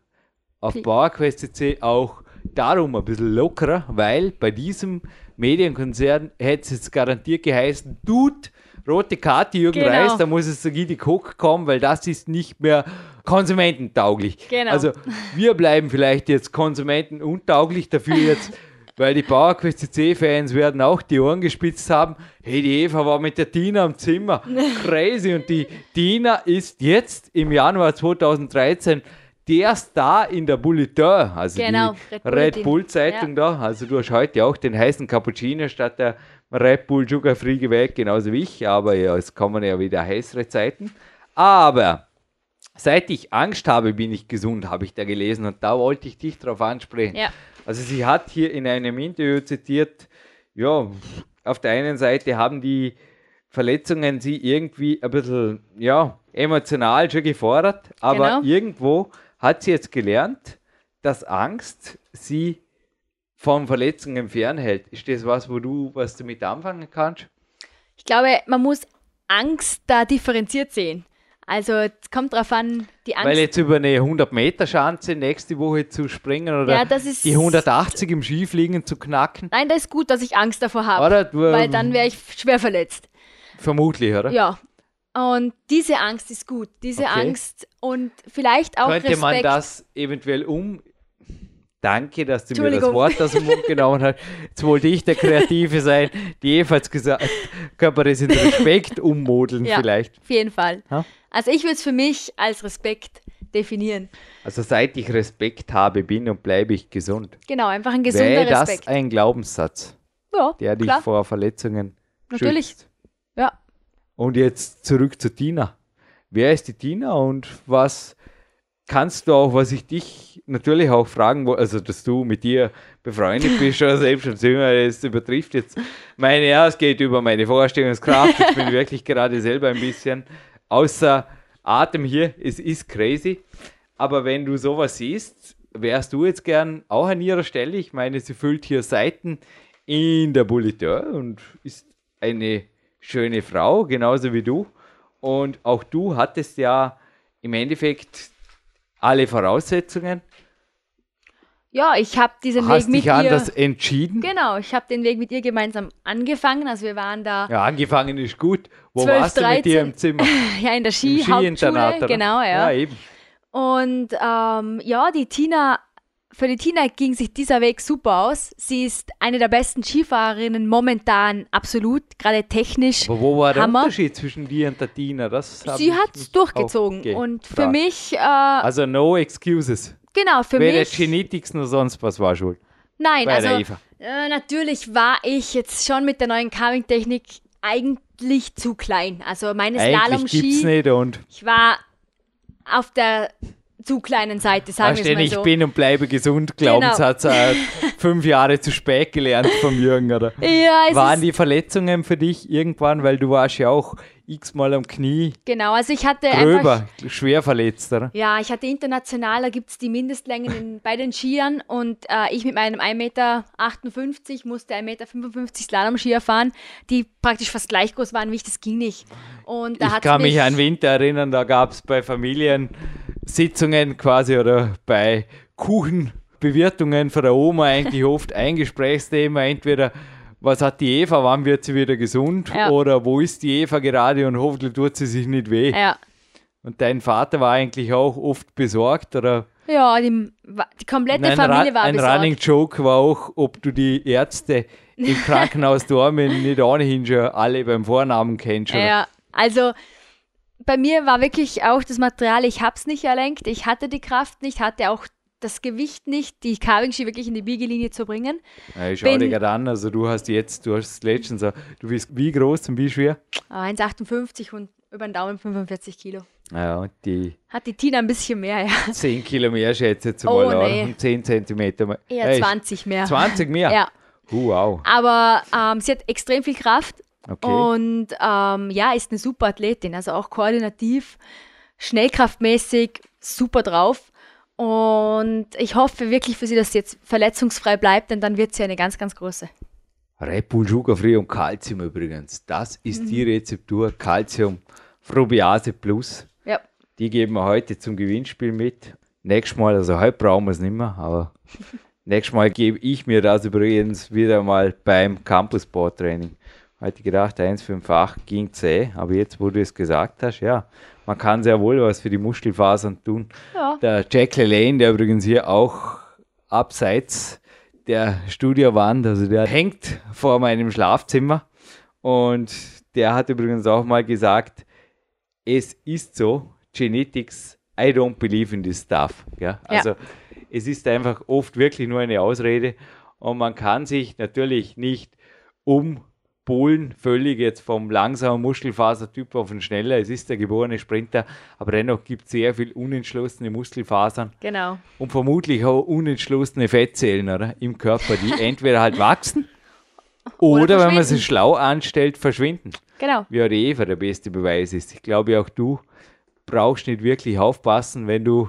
[SPEAKER 2] auf PowerQuest.cc auch darum ein bisschen lockerer, weil bei diesem Medienkonzern hätte es jetzt garantiert geheißen, Dude, rote Karte, Jürgen
[SPEAKER 3] Genau.
[SPEAKER 2] Reis, da muss es zu Gidi Cook kommen, weil das ist nicht mehr konsumententauglich.
[SPEAKER 3] Genau.
[SPEAKER 2] Also wir bleiben vielleicht jetzt konsumentenuntauglich, dafür jetzt, weil die PowerQuest.cc-Fans werden auch die Ohren gespitzt haben, hey, die Eva war mit der Tina am Zimmer, crazy und die Tina ist jetzt im Januar 2013 der Star in der Bulletin, also
[SPEAKER 3] Genau,
[SPEAKER 2] die
[SPEAKER 3] Red Bulletin.
[SPEAKER 2] Bull Zeitung da. Also du hast heute auch den heißen Cappuccino statt der Red Bull Sugar Free gewählt, genauso wie ich. Aber ja, es kommen ja wieder heißere Zeiten. Aber seit ich Angst habe, bin ich gesund, habe ich da gelesen und da wollte ich dich drauf ansprechen.
[SPEAKER 3] Ja.
[SPEAKER 2] Also sie hat hier in einem Interview zitiert, ja, auf der einen Seite haben die Verletzungen sie irgendwie ein bisschen, ja, emotional schon gefordert, aber
[SPEAKER 3] Genau.
[SPEAKER 2] irgendwo hat sie jetzt gelernt, dass Angst sie von Verletzungen fernhält. Ist das was, wo du was damit anfangen kannst?
[SPEAKER 3] Ich glaube, man muss Angst da differenziert sehen. Also es kommt darauf an, die Angst.
[SPEAKER 2] Weil jetzt über eine 100-Meter-Schanze nächste Woche zu springen oder
[SPEAKER 3] Ja, das ist-
[SPEAKER 2] die 180 im Skifliegen zu knacken,
[SPEAKER 3] Nein, das ist gut, dass ich Angst davor habe. Weil
[SPEAKER 2] ähm,
[SPEAKER 3] dann wäre ich schwer verletzt.
[SPEAKER 2] vermutlich, oder?
[SPEAKER 3] Ja. Und diese Angst ist gut. Diese
[SPEAKER 2] Okay.
[SPEAKER 3] Angst und vielleicht auch
[SPEAKER 2] Könnte
[SPEAKER 3] Respekt.
[SPEAKER 2] man das eventuell um. Danke, dass du mir das. Wort aus dem Mund genommen hast. Jetzt wollte ich der Kreative sein, die ebenfalls gesagt kann man das in Respekt ummodeln
[SPEAKER 3] Ja.
[SPEAKER 2] vielleicht.
[SPEAKER 3] Auf jeden Fall.
[SPEAKER 2] Ja.
[SPEAKER 3] Also ich würde es für mich als Respekt definieren.
[SPEAKER 2] Also seit ich Respekt habe, bin und bleibe ich gesund.
[SPEAKER 3] Genau, einfach ein gesunder
[SPEAKER 2] Wäre das
[SPEAKER 3] Respekt.
[SPEAKER 2] ein Glaubenssatz,
[SPEAKER 3] ja,
[SPEAKER 2] der dich
[SPEAKER 3] klar.
[SPEAKER 2] vor Verletzungen
[SPEAKER 3] Natürlich.
[SPEAKER 2] schützt?
[SPEAKER 3] Ja.
[SPEAKER 2] Und jetzt zurück zu Tina. Wer ist die Tina und was kannst du auch, was ich dich natürlich auch fragen wollte, also dass du mit dir befreundet bist oder selbst schon Zimmer, das übertrifft jetzt meine, ja, es geht über meine Vorstellungskraft. Ich bin wirklich gerade selber ein bisschen außer Atem hier. Es ist crazy. Aber wenn du sowas siehst, wärst du jetzt gern auch an ihrer Stelle? Ich meine, sie füllt hier Seiten in der Bulletin und ist eine schöne Frau, genauso wie du. Und auch du hattest ja im Endeffekt alle Voraussetzungen.
[SPEAKER 3] Ja, ich habe diesen
[SPEAKER 2] Hast
[SPEAKER 3] Weg mit
[SPEAKER 2] dich
[SPEAKER 3] ihr.
[SPEAKER 2] anders entschieden.
[SPEAKER 3] Genau, ich habe den Weg mit ihr gemeinsam angefangen. Also wir waren da
[SPEAKER 2] Ja, angefangen ist gut. Wo
[SPEAKER 3] 12,
[SPEAKER 2] warst du mit dir
[SPEAKER 3] 13?
[SPEAKER 2] im Zimmer?
[SPEAKER 3] ja in der Ski-Hauptschule.
[SPEAKER 2] Skiinternat?
[SPEAKER 3] Genau, ja.
[SPEAKER 2] Ja, eben.
[SPEAKER 3] Und ähm, ja, die Tina, für die Tina ging sich dieser Weg super aus. Sie ist eine der besten Skifahrerinnen momentan, absolut, gerade technisch.
[SPEAKER 2] Aber wo war der
[SPEAKER 3] Hammer.
[SPEAKER 2] Unterschied zwischen dir und der Tina? Das
[SPEAKER 3] Sie hat es durchgezogen. Und für mich, äh,
[SPEAKER 2] Also no excuses.
[SPEAKER 3] genau, für
[SPEAKER 2] Weder
[SPEAKER 3] mich.
[SPEAKER 2] Genetics noch sonst was war schuld.
[SPEAKER 3] Nein,
[SPEAKER 2] bei
[SPEAKER 3] also äh, natürlich war ich jetzt schon mit der neuen Carving-Technik eigentlich zu klein. Also meine Slalom-Ski, ich war auf der zu kleinen Seite, sagen wir es mal
[SPEAKER 2] ich
[SPEAKER 3] so.
[SPEAKER 2] bin und bleibe gesund.
[SPEAKER 3] Genau.
[SPEAKER 2] Glaubenssatz äh, fünf Jahre zu spät gelernt vom Jürgen, oder?
[SPEAKER 3] ja,
[SPEAKER 2] Waren die Verletzungen für dich irgendwann, weil du warst ja auch x-mal am Knie
[SPEAKER 3] genau, also ich hatte einfach
[SPEAKER 2] gröber, schwer verletzt, oder?
[SPEAKER 3] Ja, ich hatte international, da gibt es die Mindestlängen in, bei den Skiern und äh, ich mit meinem 1,58 Meter musste 1,55 Meter Slalom-Skier fahren, die praktisch fast gleich groß waren wie ich, das ging nicht. Und da
[SPEAKER 2] Ich kann mich an Winter erinnern, da gab es bei Familiensitzungen quasi oder bei Kuchenbewirtungen von der Oma eigentlich oft ein Gesprächsthema, entweder was hat die Eva, wann wird sie wieder gesund
[SPEAKER 3] Ja.
[SPEAKER 2] oder wo ist die Eva gerade und hoffentlich tut sie sich nicht weh.
[SPEAKER 3] Ja,
[SPEAKER 2] Und dein Vater war eigentlich auch oft besorgt oder
[SPEAKER 3] ja die, die komplette
[SPEAKER 2] ein,
[SPEAKER 3] Familie war
[SPEAKER 2] ein
[SPEAKER 3] besorgt.
[SPEAKER 2] Running Joke war auch, ob du die Ärzte im Krankenhaus Dormen nicht ohnehin schon alle beim Vornamen kennst. oder?
[SPEAKER 3] Ja, also bei mir war wirklich auch das Material, ich habe es nicht erlenkt, ich hatte die Kraft nicht, hatte auch das Gewicht nicht, die Carving-Ski wirklich in die Biegelinie zu bringen.
[SPEAKER 2] Ja, ich schau
[SPEAKER 3] Bin-
[SPEAKER 2] dir gerade an, also du hast jetzt, du hast letztens, du bist wie groß und wie schwer?
[SPEAKER 3] Aber 1,58 und über den Daumen 45 Kilo.
[SPEAKER 2] Ja, und die
[SPEAKER 3] Hat die Tina ein bisschen mehr, ja.
[SPEAKER 2] 10 Kilo mehr schätze ich
[SPEAKER 3] Oh,
[SPEAKER 2] mal an
[SPEAKER 3] nee.
[SPEAKER 2] und 10 Zentimeter mehr.
[SPEAKER 3] Eher
[SPEAKER 2] Hey,
[SPEAKER 3] 20 mehr.
[SPEAKER 2] 20 mehr?
[SPEAKER 3] Ja.
[SPEAKER 2] Wow,
[SPEAKER 3] Aber ähm, sie hat extrem viel Kraft
[SPEAKER 2] okay.
[SPEAKER 3] und ähm, ja, ist eine super Athletin. Also auch koordinativ, schnellkraftmäßig, super drauf. Und ich hoffe wirklich für sie, dass sie jetzt verletzungsfrei bleibt, denn dann wird sie eine ganz, ganz große.
[SPEAKER 2] Red Bull Sugarfree und Calcium übrigens. Das ist die Rezeptur Calcium Frubiase Plus.
[SPEAKER 3] Ja.
[SPEAKER 2] Die geben wir heute zum Gewinnspiel mit. Nächstes Mal, also heute brauchen wir es nicht mehr, aber nächstes Mal gebe ich mir das übrigens wieder mal beim Campus Sport Training. Heute gedacht, 158 ging zäh, aber jetzt, wo du es gesagt hast, ja, man kann sehr wohl was für die Muskelfasern tun.
[SPEAKER 3] Ja.
[SPEAKER 2] Der Jack LaLanne, der übrigens hier auch abseits der Studiowand, also der hängt vor meinem Schlafzimmer und der hat übrigens auch mal gesagt, es ist so, Genetics, I don't believe in this stuff. Ja? Also es ist einfach oft wirklich nur eine Ausrede und man kann sich natürlich nicht umpolen, völlig jetzt vom langsamen Muskelfasertyp auf den schneller. Es ist der geborene Sprinter, aber dennoch gibt es sehr viel unentschlossene Muskelfasern
[SPEAKER 3] Genau.
[SPEAKER 2] und vermutlich auch unentschlossene Fettzellen oder, im Körper, die entweder halt wachsen oder,
[SPEAKER 3] Oder
[SPEAKER 2] wenn man sie schlau anstellt, verschwinden.
[SPEAKER 3] Genau.
[SPEAKER 2] Wie auch die Eva der beste Beweis ist. Ich glaube, auch du brauchst nicht wirklich aufpassen, wenn du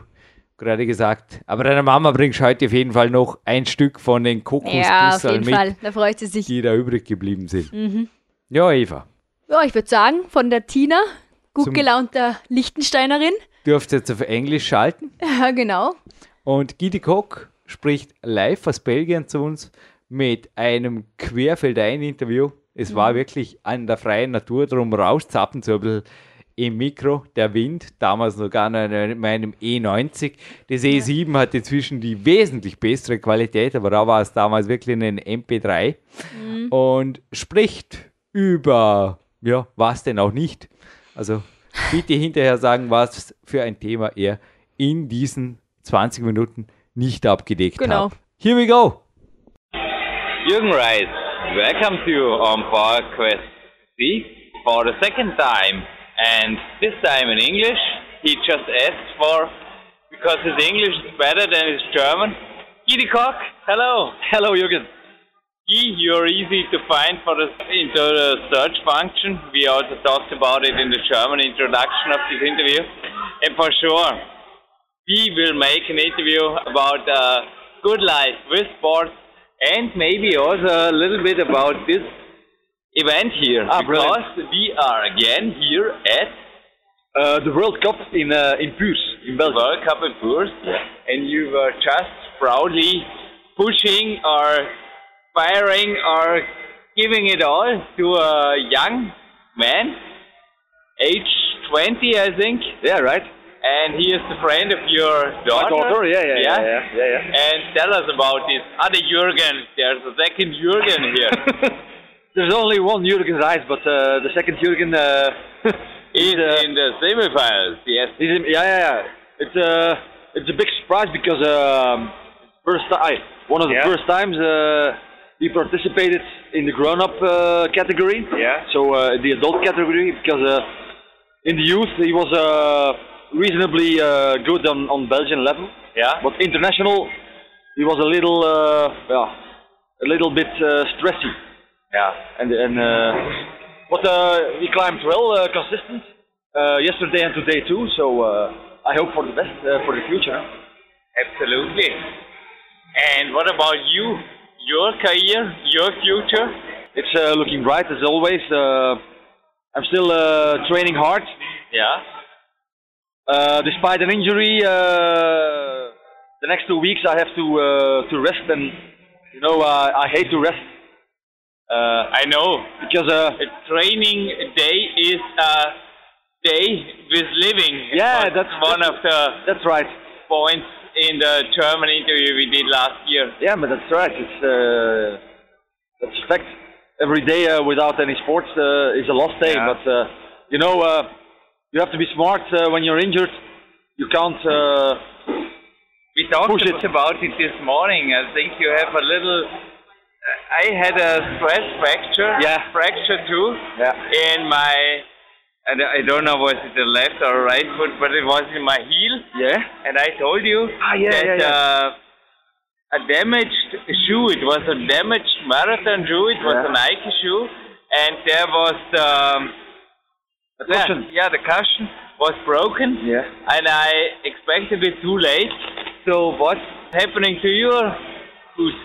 [SPEAKER 2] gerade gesagt, aber deiner Mama bringst du heute auf jeden Fall noch ein Stück von den
[SPEAKER 3] Ja, auf
[SPEAKER 2] Kokosbüsseln
[SPEAKER 3] jeden
[SPEAKER 2] mit,
[SPEAKER 3] Fall. Da freut sie sich.
[SPEAKER 2] die da übrig geblieben sind.
[SPEAKER 3] Mhm.
[SPEAKER 2] Ja, Eva,
[SPEAKER 3] Ja, ich würde sagen, von der Tina, gut
[SPEAKER 2] Zum-
[SPEAKER 3] gelaunter Lichtensteinerin.
[SPEAKER 2] dürft jetzt auf Englisch schalten.
[SPEAKER 3] Ja, genau.
[SPEAKER 2] Und Gidi Koch spricht live aus Belgien zu uns mit einem Querfeldein-Interview. Es war wirklich an der freien Natur, drum rauszappen so ein bisschen im Mikro. Der Wind, damals noch gar nicht in meinem E90. Das E7 hat inzwischen die wesentlich bessere Qualität, aber da war es damals wirklich ein MP3 und spricht über, ja, was denn auch nicht. Also bitte hinterher sagen, was für ein Thema er in diesen 20 Minuten nicht abgedeckt
[SPEAKER 3] Genau.
[SPEAKER 2] hat. Here we go!
[SPEAKER 4] Jürgen Reis, welcome to you on Power Quest C for the second time, and this time in English. He just asked for, because his English is better than his German. Gidi Koch, hello. Hello, Jürgen. G, you're easy to find for the into the search function. We also talked about it in the German introduction of this interview, and for sure, we will make an interview about uh, good life with sports and maybe also a little bit about this event here
[SPEAKER 5] Ah,
[SPEAKER 4] because we are again here at
[SPEAKER 5] Uh, the World Cup in uh, in Puurs in
[SPEAKER 4] the World Cup in Tours and you were just proudly pushing or firing or giving it all to a young man, age 20 I think,
[SPEAKER 5] Yeah, right.
[SPEAKER 4] and he is the friend of your daughter.
[SPEAKER 5] My
[SPEAKER 4] daughter.
[SPEAKER 5] daughter. Yeah, yeah, yeah, yeah, yeah. yeah,
[SPEAKER 4] And tell us about this other Jürgen. There's a second Jürgen here.
[SPEAKER 5] There's only one Jürgen Reis, but uh, the second Jürgen uh, is, uh,
[SPEAKER 4] in the semifinals, yes.
[SPEAKER 5] He's in, yeah, yeah, yeah. It's uh, it's a big surprise because um, first time, one of the
[SPEAKER 4] Yeah.
[SPEAKER 5] first times uh, he participated in the grown-up uh, category.
[SPEAKER 4] Yeah.
[SPEAKER 5] So uh, the adult category because uh, in the youth he was uh, reasonably uh, good on on Belgian level,
[SPEAKER 4] Yeah.
[SPEAKER 5] but international he was a little uh, yeah, a little bit uh, stressy.
[SPEAKER 4] Yeah.
[SPEAKER 5] And and uh, but uh, he climbed well, uh, consistent uh, yesterday and today too. So uh, I hope for the best uh, for the future.
[SPEAKER 4] Absolutely. And what about you? Your career, your future?
[SPEAKER 5] It's uh, looking bright as always. Uh, I'm still uh, training hard,
[SPEAKER 4] Yeah.
[SPEAKER 5] uh, despite an injury. Uh, the next two weeks I have to uh, to rest, and you know I hate to rest uh,
[SPEAKER 4] I know.
[SPEAKER 5] because uh,
[SPEAKER 4] A training day is a day with living.
[SPEAKER 5] Yeah, that's-
[SPEAKER 4] one of the
[SPEAKER 5] that's right.
[SPEAKER 4] points in the German interview we did last year.
[SPEAKER 5] Yeah, but that's right. It's uh, that's a fact. Every day uh, without any sports uh, is a lost day.
[SPEAKER 4] Yeah.
[SPEAKER 5] But uh, you know, uh, you have to be smart uh, when you're injured. You can't. Uh,
[SPEAKER 4] We talked
[SPEAKER 5] Push it.
[SPEAKER 4] about it this morning. I think you have a little. I had a stress fracture.
[SPEAKER 5] Yeah.
[SPEAKER 4] Fracture too.
[SPEAKER 5] yeah.
[SPEAKER 4] In my. And I don't know was it the left or right foot, but it was in my heel.
[SPEAKER 5] Yeah.
[SPEAKER 4] And I told you
[SPEAKER 5] Ah, yeah,
[SPEAKER 4] that
[SPEAKER 5] yeah, yeah.
[SPEAKER 4] Uh, a damaged shoe. It was a damaged marathon shoe. It was
[SPEAKER 5] Yeah.
[SPEAKER 4] a Nike shoe, and there was the.
[SPEAKER 5] A cushion.
[SPEAKER 4] Yeah, the cushion was broken
[SPEAKER 5] Yeah.
[SPEAKER 4] and I expected it too late. So what's happening to your Who's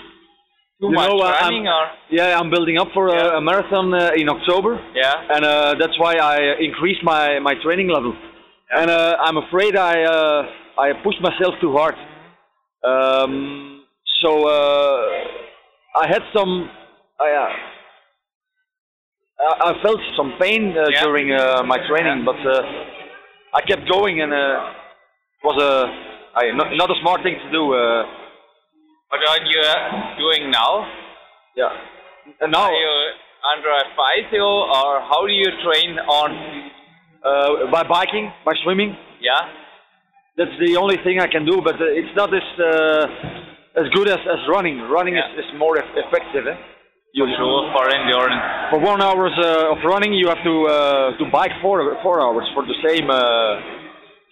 [SPEAKER 4] too
[SPEAKER 5] You
[SPEAKER 4] much
[SPEAKER 5] know,
[SPEAKER 4] running or
[SPEAKER 5] Yeah, I'm building up for a,
[SPEAKER 4] Yeah.
[SPEAKER 5] a marathon uh, in October,
[SPEAKER 4] yeah?
[SPEAKER 5] and uh, that's why I increased my, my training level. And uh, I'm afraid I uh, I pushed myself too hard. Um, so uh, I had some. I, uh, I, I felt some pain uh,
[SPEAKER 4] Yeah.
[SPEAKER 5] during uh, my training, but uh, I kept going, and uh, it was a I, not, not a smart thing to do. Uh,
[SPEAKER 4] What are you uh, doing now?
[SPEAKER 5] yeah. And now,
[SPEAKER 4] Are you under a physio or how do you train on?
[SPEAKER 5] uh, by biking, by swimming,
[SPEAKER 4] Yeah?
[SPEAKER 5] that's the only thing I can do. But uh, it's not as uh, as good as, as running. Running
[SPEAKER 4] Yeah.
[SPEAKER 5] is, is more eff- effective. Eh? You,
[SPEAKER 4] Sure, for endurance.
[SPEAKER 5] for one hours uh, of running, you have to uh, to bike four four hours for the same uh,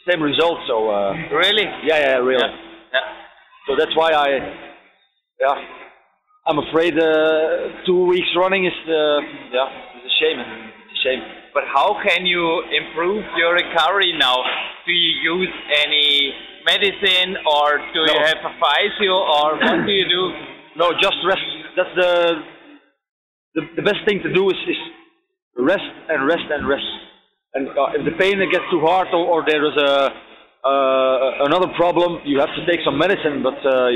[SPEAKER 5] same result. So uh,
[SPEAKER 4] Really?
[SPEAKER 5] yeah, yeah, really.
[SPEAKER 4] Yeah. yeah.
[SPEAKER 5] So that's why I yeah. I'm afraid uh, two weeks running is uh, yeah, it's a shame. It's a shame.
[SPEAKER 4] But how can you improve your recovery now? Do you use any medicine or do you have a physio or what do you do?
[SPEAKER 5] No, just rest. That's the the, the best thing to do is, is rest and rest and rest. And uh, if the pain gets too hard or, or there is a uh, another problem, you have to take some medicine. But uh,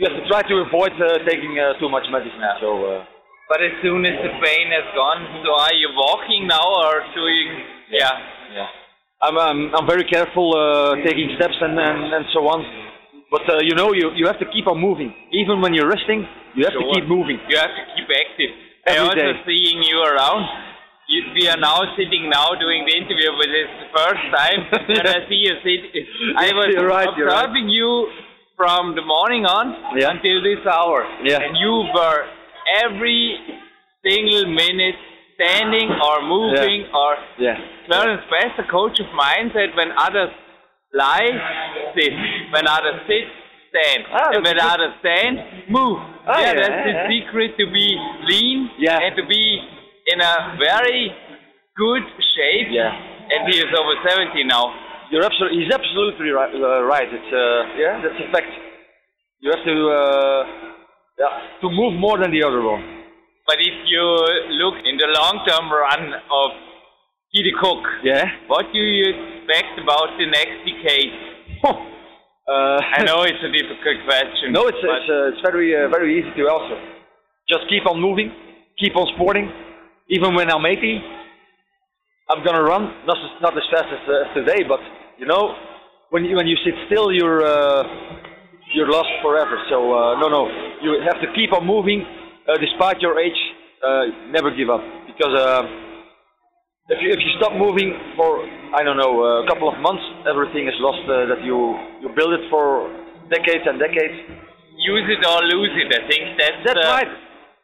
[SPEAKER 5] you have to try to avoid uh, taking uh, too much medicine. So uh,
[SPEAKER 4] But as soon as the pain has gone, so are you walking now or doing? Yeah.
[SPEAKER 5] yeah, I'm I'm, I'm very careful uh, taking steps and, and, and so on. But uh, you know, you, you have to keep on moving. Even when you're resting, you have
[SPEAKER 4] Sure.
[SPEAKER 5] to keep moving.
[SPEAKER 4] You have to keep active. I
[SPEAKER 5] Every
[SPEAKER 4] also
[SPEAKER 5] day.
[SPEAKER 4] seeing you around. You, we are now sitting now doing the interview, but it's the first time that I see you sit. I was
[SPEAKER 5] right, you're right.
[SPEAKER 4] observing you from the morning on
[SPEAKER 5] Yeah.
[SPEAKER 4] until this hour,
[SPEAKER 5] Yeah.
[SPEAKER 4] and you were every single minute standing or moving or
[SPEAKER 5] Yeah.
[SPEAKER 4] Clarence Best, a coach of mine, said when others lie, sit. When others sit, stand.
[SPEAKER 5] Ah,
[SPEAKER 4] and when
[SPEAKER 5] good.
[SPEAKER 4] others stand, move.
[SPEAKER 5] Ah,
[SPEAKER 4] yeah,
[SPEAKER 5] yeah,
[SPEAKER 4] that's
[SPEAKER 5] yeah,
[SPEAKER 4] the
[SPEAKER 5] yeah.
[SPEAKER 4] secret to be lean
[SPEAKER 5] Yeah.
[SPEAKER 4] and to be in a very good shape.
[SPEAKER 5] Yeah.
[SPEAKER 4] And he is over 70 now.
[SPEAKER 5] You're absolutely, he's absolutely right. Uh, right. It's uh, yeah, that's a fact. You have to uh, yeah, to move more than the other one.
[SPEAKER 4] But if you look in the long-term run of Gide Cook,
[SPEAKER 5] Yeah.
[SPEAKER 4] what do you expect about the next decade?
[SPEAKER 5] Uh,
[SPEAKER 4] I know it's a difficult question.
[SPEAKER 5] no, it's it's, uh, it's very uh, very easy to answer. Just keep on moving, keep on sporting. Even when I'm 80, I'm gonna run. Not as, not as fast as, uh, as today, but you know, when you when you sit still, you're uh, you're lost forever. So uh, no, no, you have to keep on moving uh, despite your age. Uh, never give up because uh, if you if you stop moving for I don't know uh, a couple of months, everything is lost uh, that you you build it for decades and decades.
[SPEAKER 4] use it or lose it. I think that's,
[SPEAKER 5] That's right.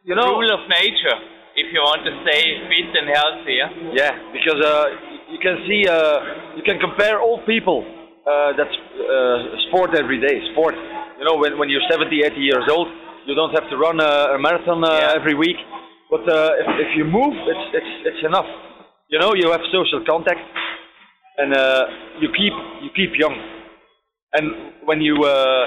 [SPEAKER 5] You know.
[SPEAKER 4] rule of nature if you want to stay fit and healthy. Yeah?
[SPEAKER 5] Yeah, because uh, you can see, uh, you can compare all people uh, that uh, sport every day. Sport, you know, when, when you're 70, 80 years old, you don't have to run a, a marathon uh,
[SPEAKER 4] Yeah.
[SPEAKER 5] every week. But uh, if, if you move, it's, it's, it's enough. You know, you have social contact, and uh, you keep you keep young. And when you uh,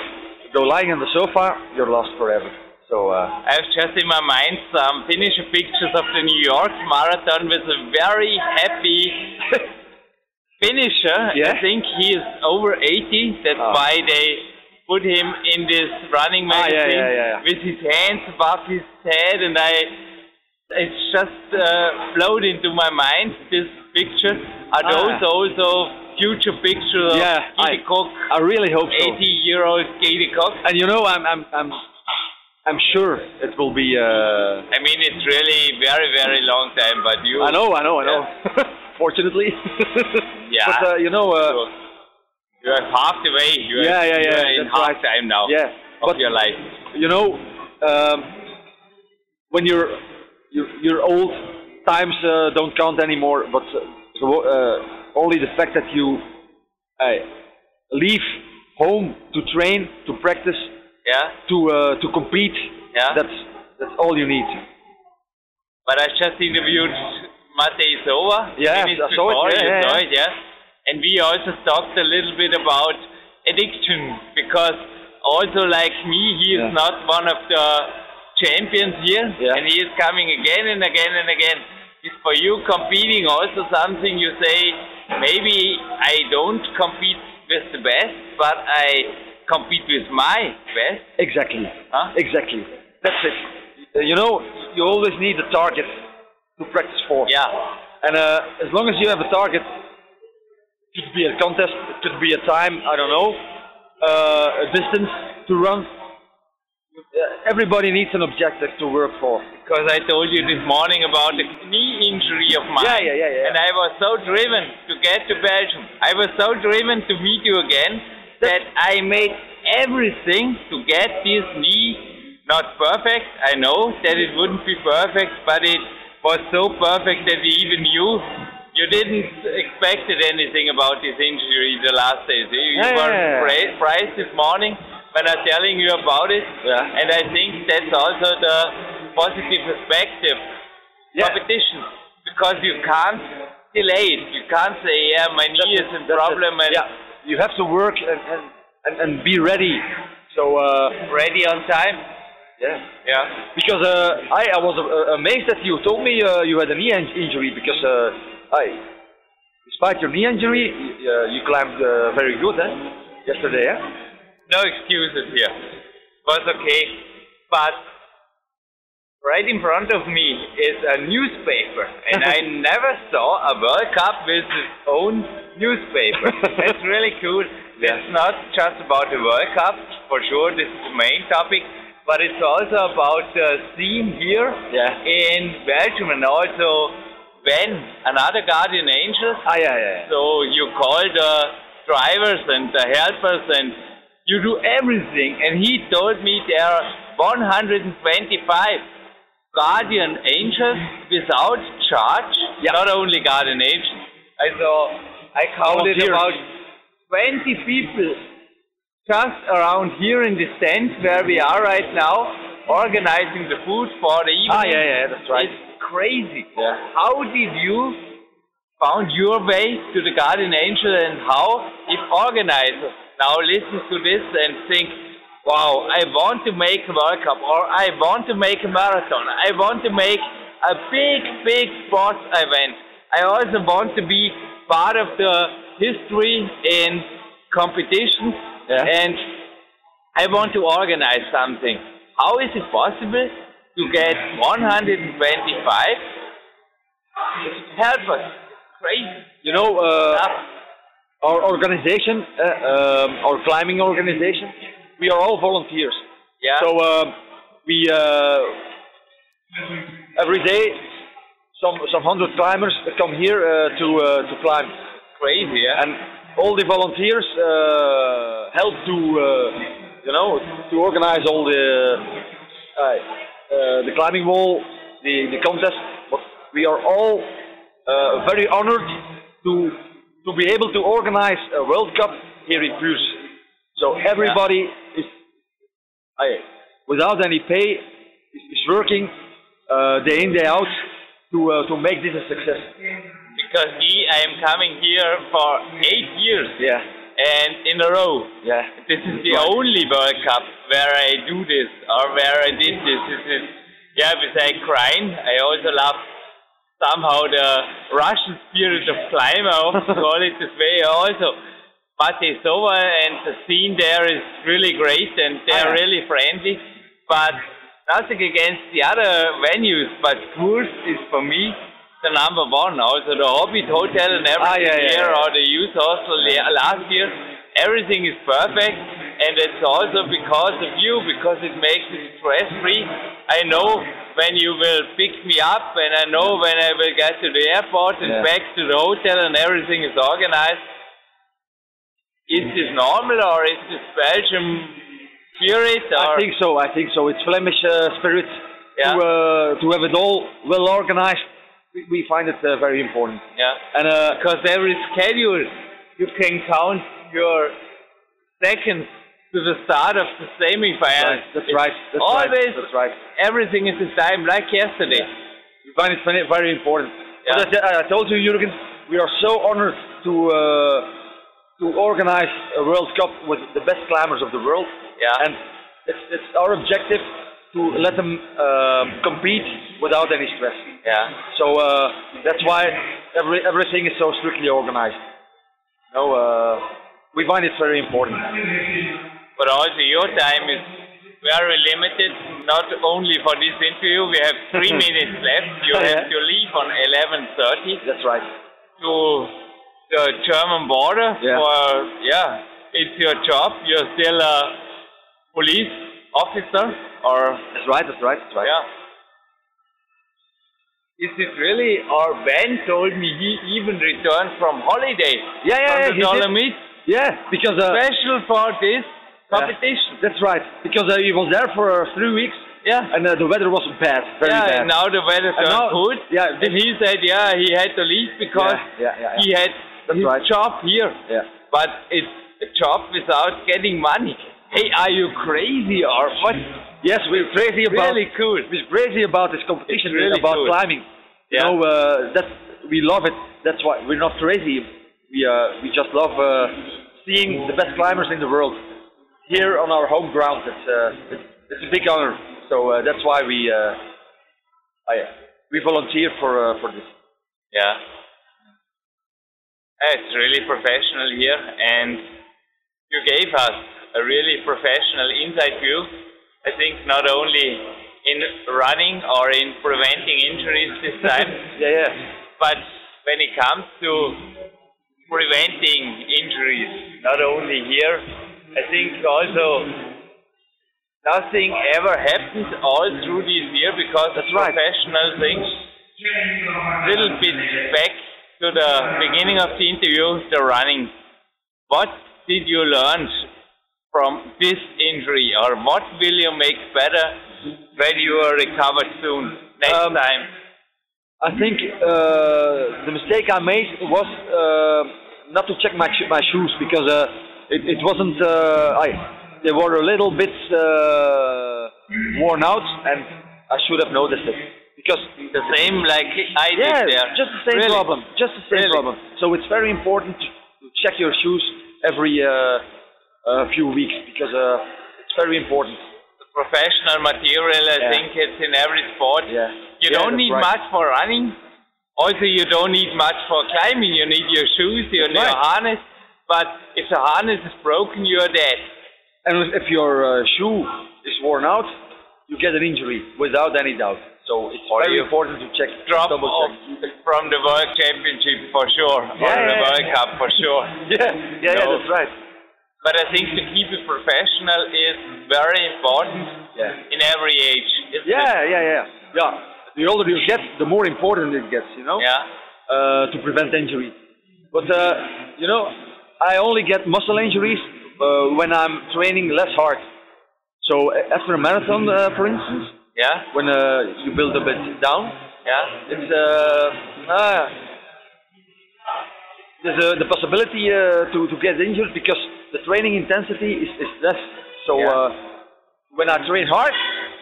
[SPEAKER 5] go lying on the sofa, you're lost forever. So. Uh,
[SPEAKER 4] I have just in my mind some finisher pictures of the New York Marathon with a very happy finisher.
[SPEAKER 5] Yeah?
[SPEAKER 4] I think he is over 80. That's
[SPEAKER 5] Ah.
[SPEAKER 4] why they put him in this running
[SPEAKER 5] Ah,
[SPEAKER 4] magazine
[SPEAKER 5] yeah, yeah, yeah.
[SPEAKER 4] with his hands above his head, and I. It's just uh, flowed into my mind. This picture are
[SPEAKER 5] Ah.
[SPEAKER 4] those also future pictures of
[SPEAKER 5] Yeah,
[SPEAKER 4] Gide
[SPEAKER 5] I-
[SPEAKER 4] Cook,
[SPEAKER 5] I really hope so.
[SPEAKER 4] 80-year-old Gide Cook.
[SPEAKER 5] And you know, I'm I'm I'm I'm sure it will be. Uh,
[SPEAKER 4] I mean, it's really very, very long time, but you.
[SPEAKER 5] I know, I know, I know. Fortunately.
[SPEAKER 4] Yeah.
[SPEAKER 5] But uh, you know, uh,
[SPEAKER 4] You are half the way. You are,
[SPEAKER 5] Yeah, yeah,
[SPEAKER 4] you
[SPEAKER 5] yeah,
[SPEAKER 4] in half
[SPEAKER 5] right.
[SPEAKER 4] time now
[SPEAKER 5] yeah.
[SPEAKER 4] of
[SPEAKER 5] But
[SPEAKER 4] your life.
[SPEAKER 5] you know, um, when you're you're, you're old, times uh, don't count anymore. But uh, uh, only the fact that you uh, leave home to train, to practice,
[SPEAKER 4] Yeah.
[SPEAKER 5] to uh, to compete.
[SPEAKER 4] Yeah.
[SPEAKER 5] That's that's all you need.
[SPEAKER 4] But I just interviewed Matej Sova.
[SPEAKER 5] Yeah,
[SPEAKER 4] minutes
[SPEAKER 5] I saw it, yeah, yeah,
[SPEAKER 4] saw it, yeah. And we also talked a little bit about addiction because also like me, he is
[SPEAKER 5] Yeah.
[SPEAKER 4] not one of the champions here,
[SPEAKER 5] Yeah.
[SPEAKER 4] and he is coming again and again and again. Is for you competing also something you say maybe I don't compete with the best, but I compete with my best.
[SPEAKER 5] Exactly.
[SPEAKER 4] Huh?
[SPEAKER 5] Exactly. That's it. You know, you always need a target to practice for.
[SPEAKER 4] Yeah,
[SPEAKER 5] And uh, as long as you have a target, it could be a contest, it could be a time, I don't know, uh, a distance to run. Uh, everybody needs an objective to work for.
[SPEAKER 4] because I told you this morning about the knee injury of mine.
[SPEAKER 5] Yeah, yeah, yeah, yeah.
[SPEAKER 4] And I was so driven to get to Belgium. I was so driven to meet you again that I made everything to get this knee not perfect. I know that it wouldn't be perfect, but it was so perfect that even you you didn't expected anything about this injury the last days. Eh? You
[SPEAKER 5] Yeah,
[SPEAKER 4] were surprised this morning when I'm telling you about it.
[SPEAKER 5] Yeah.
[SPEAKER 4] And I think that's also the positive perspective
[SPEAKER 5] Yeah.
[SPEAKER 4] competition because you can't delay it. You can't say, yeah, my knee is in problem and
[SPEAKER 5] yeah, you have to work and, and, and, and be ready. So, uh,
[SPEAKER 4] ready on time.
[SPEAKER 5] yeah.
[SPEAKER 4] Yeah.
[SPEAKER 5] Because uh, I, I was uh, amazed that you told me uh, you had a knee in- injury because uh, I, despite your knee injury, y- uh, you climbed uh, very good eh? yesterday. Eh?
[SPEAKER 4] No excuses here. Was okay. But right in front of me is a newspaper. And I never saw a World Cup with its own newspaper. That's really cool. It's not just about the World Cup, for sure, this is the main topic, but it's also about the scene here
[SPEAKER 5] Yeah.
[SPEAKER 4] in Belgium and also Ben, another guardian angel.
[SPEAKER 5] Ah, yeah, yeah. yeah.
[SPEAKER 4] So you call the drivers and the helpers and you do everything. And he told me there are 125 guardian angels without charge.
[SPEAKER 5] Yeah.
[SPEAKER 4] Not only guardian angels. I saw, I counted
[SPEAKER 5] Volunteers.
[SPEAKER 4] about 20 people just around here in the stand where we are right now, organizing the food for the evening.
[SPEAKER 5] Ah, yeah, yeah, that's right.
[SPEAKER 4] It's crazy.
[SPEAKER 5] Yeah.
[SPEAKER 4] How did you found your way to the guardian angel and how if organizers now listen to this and think, wow, I want to make a World Cup or I want to make a marathon. I want to make a big, big sports event. I also want to be part of the history in competitions
[SPEAKER 5] Yeah.
[SPEAKER 4] and I want to organize something. How is it possible to get 125 help us? Crazy.
[SPEAKER 5] You know, uh, our organization, uh, um, our climbing organization, we are all volunteers.
[SPEAKER 4] Yeah.
[SPEAKER 5] So um, we uh, every day some some hundred climbers come here uh, to uh, to climb,
[SPEAKER 4] crazy, yeah.
[SPEAKER 5] and all the volunteers uh, help to uh, you know to organize all the uh, uh, the climbing wall, the the contest. But we are all uh, very honored to to be able to organize a World Cup here in Puurs. So everybody is I, without any pay is, is working uh, day in day out to uh, to make this a success.
[SPEAKER 4] because me, I am coming here for eight years
[SPEAKER 5] Yeah,
[SPEAKER 4] and in a row.
[SPEAKER 5] yeah,
[SPEAKER 4] This is the only World Cup where I do this or where I did this. This is, yeah, besides crying, I also love somehow the Russian spirit of climb, I often call it this way also. Mate over and the scene there is really great and they're
[SPEAKER 5] Ah, yeah.
[SPEAKER 4] really friendly. But nothing against the other venues, but Tours is for me the number one. Also the Hobbit Hotel and everything
[SPEAKER 5] Ah, yeah, yeah,
[SPEAKER 4] here
[SPEAKER 5] yeah.
[SPEAKER 4] or the youth hostel last year, everything is perfect, and it's also because of you, because it makes it stress free. I know when you will pick me up, and I know when I will get to the airport and back to the hotel, and everything is organized. Is this normal, or is this Belgium spirit, or
[SPEAKER 5] I think so. I think so. It's Flemish uh, spirit
[SPEAKER 4] Yeah.
[SPEAKER 5] to uh, to have it all well organized. We, we find it uh, very important.
[SPEAKER 4] yeah?
[SPEAKER 5] And uh,
[SPEAKER 4] because every schedule you can count your seconds to the start of the semi-final.
[SPEAKER 5] right, that's right. That's
[SPEAKER 4] always
[SPEAKER 5] right. That's right.
[SPEAKER 4] everything is the time, like yesterday.
[SPEAKER 5] We find it very, important.
[SPEAKER 4] Yeah.
[SPEAKER 5] I, I told you, Jürgen, we are so honored to uh, to organize a World Cup with the best climbers of the world.
[SPEAKER 4] Yeah.
[SPEAKER 5] And it's, it's our objective to let them um, compete without any stress.
[SPEAKER 4] Yeah.
[SPEAKER 5] So uh, that's why every, everything is so strictly organized. No, uh, we find it very important.
[SPEAKER 4] But also your time is very limited, not only for this interview. We have three minutes left. You have to leave on 11.30
[SPEAKER 5] That's right.
[SPEAKER 4] to the German border.
[SPEAKER 5] Yeah.
[SPEAKER 4] For, yeah, it's your job. You're still a police officer or
[SPEAKER 5] That's right. That's right. That's right.
[SPEAKER 4] Yeah. Is it really? Our Ben told me he even returned from holiday.
[SPEAKER 5] Yeah, yeah,
[SPEAKER 4] from
[SPEAKER 5] yeah,
[SPEAKER 4] the
[SPEAKER 5] he did.
[SPEAKER 4] Dolomites,
[SPEAKER 5] Yeah, because uh,
[SPEAKER 4] special for this competition.
[SPEAKER 5] that's right. Because uh, he was there for uh, three weeks,
[SPEAKER 4] Yeah.
[SPEAKER 5] and uh, the weather was bad, very
[SPEAKER 4] yeah,
[SPEAKER 5] bad.
[SPEAKER 4] and now the weather turned
[SPEAKER 5] now-
[SPEAKER 4] good.
[SPEAKER 5] yeah,
[SPEAKER 4] and he said, yeah, he had to leave because
[SPEAKER 5] Yeah, yeah, yeah, yeah.
[SPEAKER 4] he had
[SPEAKER 5] That's right.
[SPEAKER 4] job here.
[SPEAKER 5] Yeah.
[SPEAKER 4] But it's a job without getting money. Hey, are you crazy or what?
[SPEAKER 5] Yes, we're crazy about.
[SPEAKER 4] Really cool.
[SPEAKER 5] We're crazy about this competition,
[SPEAKER 4] really
[SPEAKER 5] about
[SPEAKER 4] cool.
[SPEAKER 5] climbing.
[SPEAKER 4] Yeah.
[SPEAKER 5] You know, uh, that we love it. That's why we're not crazy. We uh, we just love uh, seeing the best climbers in the world here on our home ground. It's uh, it's, it's a big honor. So uh, that's why we uh, I, we volunteer for uh, for this.
[SPEAKER 4] Yeah. Uh, it's really professional here, and you gave us a really professional inside view. I think not only in running or in preventing injuries this time,
[SPEAKER 5] Yeah, yeah.
[SPEAKER 4] but when it comes to preventing injuries, not only here, I think also nothing ever happened all through this year because
[SPEAKER 5] That's right.
[SPEAKER 4] professional things. Little bit back to the beginning of the interview, the running. What did you learn from this injury, or what will you make better when you are recovered soon next
[SPEAKER 5] Um,
[SPEAKER 4] time?
[SPEAKER 5] I think uh, the mistake I made was uh, not to check my my shoes because uh, it, it wasn't. Uh, I they were a little bit uh, worn out, and I should have noticed it
[SPEAKER 4] The same like I did
[SPEAKER 5] yeah,
[SPEAKER 4] there.
[SPEAKER 5] just the same
[SPEAKER 4] Really?
[SPEAKER 5] problem, just the same
[SPEAKER 4] Really?
[SPEAKER 5] problem. So it's very important to check your shoes every uh, uh, few weeks because uh, it's very important.
[SPEAKER 4] Professional material, I
[SPEAKER 5] Yeah.
[SPEAKER 4] think it's in every sport.
[SPEAKER 5] Yeah.
[SPEAKER 4] You
[SPEAKER 5] Yeah,
[SPEAKER 4] don't need
[SPEAKER 5] right.
[SPEAKER 4] much for running. Also, you don't need much for climbing. You need your shoes, you need
[SPEAKER 5] Right.
[SPEAKER 4] your harness. But if the harness is broken, you're dead.
[SPEAKER 5] And if your uh, shoe is worn out, you get an injury without any doubt. So it's
[SPEAKER 4] Or
[SPEAKER 5] very important to check,
[SPEAKER 4] Drop
[SPEAKER 5] double check.
[SPEAKER 4] from the World Championship for sure, or
[SPEAKER 5] Yeah,
[SPEAKER 4] the
[SPEAKER 5] yeah,
[SPEAKER 4] World
[SPEAKER 5] yeah.
[SPEAKER 4] Cup for sure.
[SPEAKER 5] Yeah, yeah, yeah, that's right.
[SPEAKER 4] But I think to keep it professional is very important
[SPEAKER 5] Yeah.
[SPEAKER 4] in every age.
[SPEAKER 5] Yeah,
[SPEAKER 4] it?
[SPEAKER 5] yeah, yeah, yeah. The older you get, the more important it gets, you know,
[SPEAKER 4] Yeah.
[SPEAKER 5] uh, to prevent injury. But uh, you know, I only get muscle injuries uh, when I'm training less hard. So uh, after a marathon, uh, for instance,
[SPEAKER 4] Yeah.
[SPEAKER 5] when uh, you build a bit down,
[SPEAKER 4] Yeah.
[SPEAKER 5] it's uh, ah, there's uh, the possibility uh, to to get injured because the training intensity is, is less. So
[SPEAKER 4] Yeah.
[SPEAKER 5] uh, when I train hard,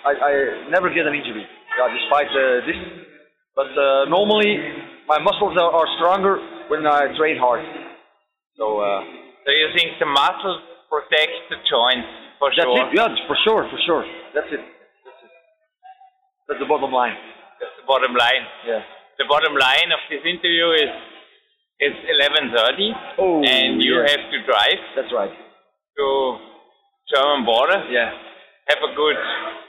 [SPEAKER 5] I, I never get an injury, yeah, despite uh, this. But uh, normally my muscles are, are stronger when I train hard. So uh,
[SPEAKER 4] So you think the muscles protect the joints for
[SPEAKER 5] that's
[SPEAKER 4] sure?
[SPEAKER 5] it. Yeah, for sure, for sure. That's it. That's the bottom line.
[SPEAKER 4] That's the bottom line.
[SPEAKER 5] Yeah.
[SPEAKER 4] The bottom line of this interview is it's 11:30,
[SPEAKER 5] Oh,
[SPEAKER 4] and you
[SPEAKER 5] yeah.
[SPEAKER 4] have to drive
[SPEAKER 5] That's right.
[SPEAKER 4] to German border.
[SPEAKER 5] Yeah.
[SPEAKER 4] Have a good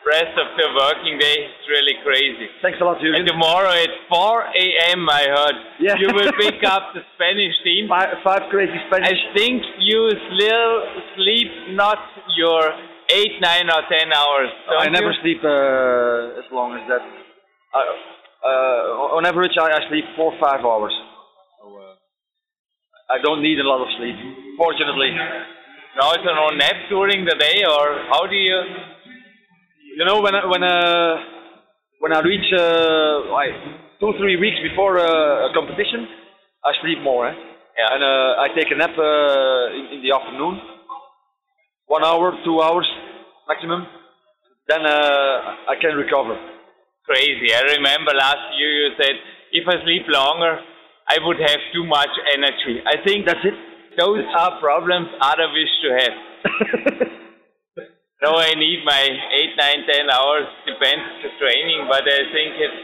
[SPEAKER 4] rest of the working day. It's really crazy.
[SPEAKER 5] Thanks a lot, Jürgen.
[SPEAKER 4] And tomorrow at 4 a.m. I heard
[SPEAKER 5] Yeah.
[SPEAKER 4] you will pick up the Spanish team.
[SPEAKER 5] Five, five crazy Spanish.
[SPEAKER 4] I think you still sleep not your eight, nine, or ten hours.
[SPEAKER 5] I
[SPEAKER 4] don't
[SPEAKER 5] never
[SPEAKER 4] you?
[SPEAKER 5] sleep uh, as long as that. I, uh, on average, I, I sleep four or five hours. So, uh, I don't need a lot of sleep, fortunately.
[SPEAKER 4] No, so no nap during the day, or how do you?
[SPEAKER 5] You know, when I, when uh, when I reach uh, like two three weeks before uh, a competition, I sleep more. Eh?
[SPEAKER 4] Yeah.
[SPEAKER 5] And uh, I take a nap uh, in, in the afternoon, one hour, two hours maximum. Then uh, I can recover.
[SPEAKER 4] Crazy. I remember last year you said if I sleep longer, I would have too much energy. I think
[SPEAKER 5] That's it.
[SPEAKER 4] those are problems other wish to have. no, I need my eight, nine, ten hours, depends to training, but I think it's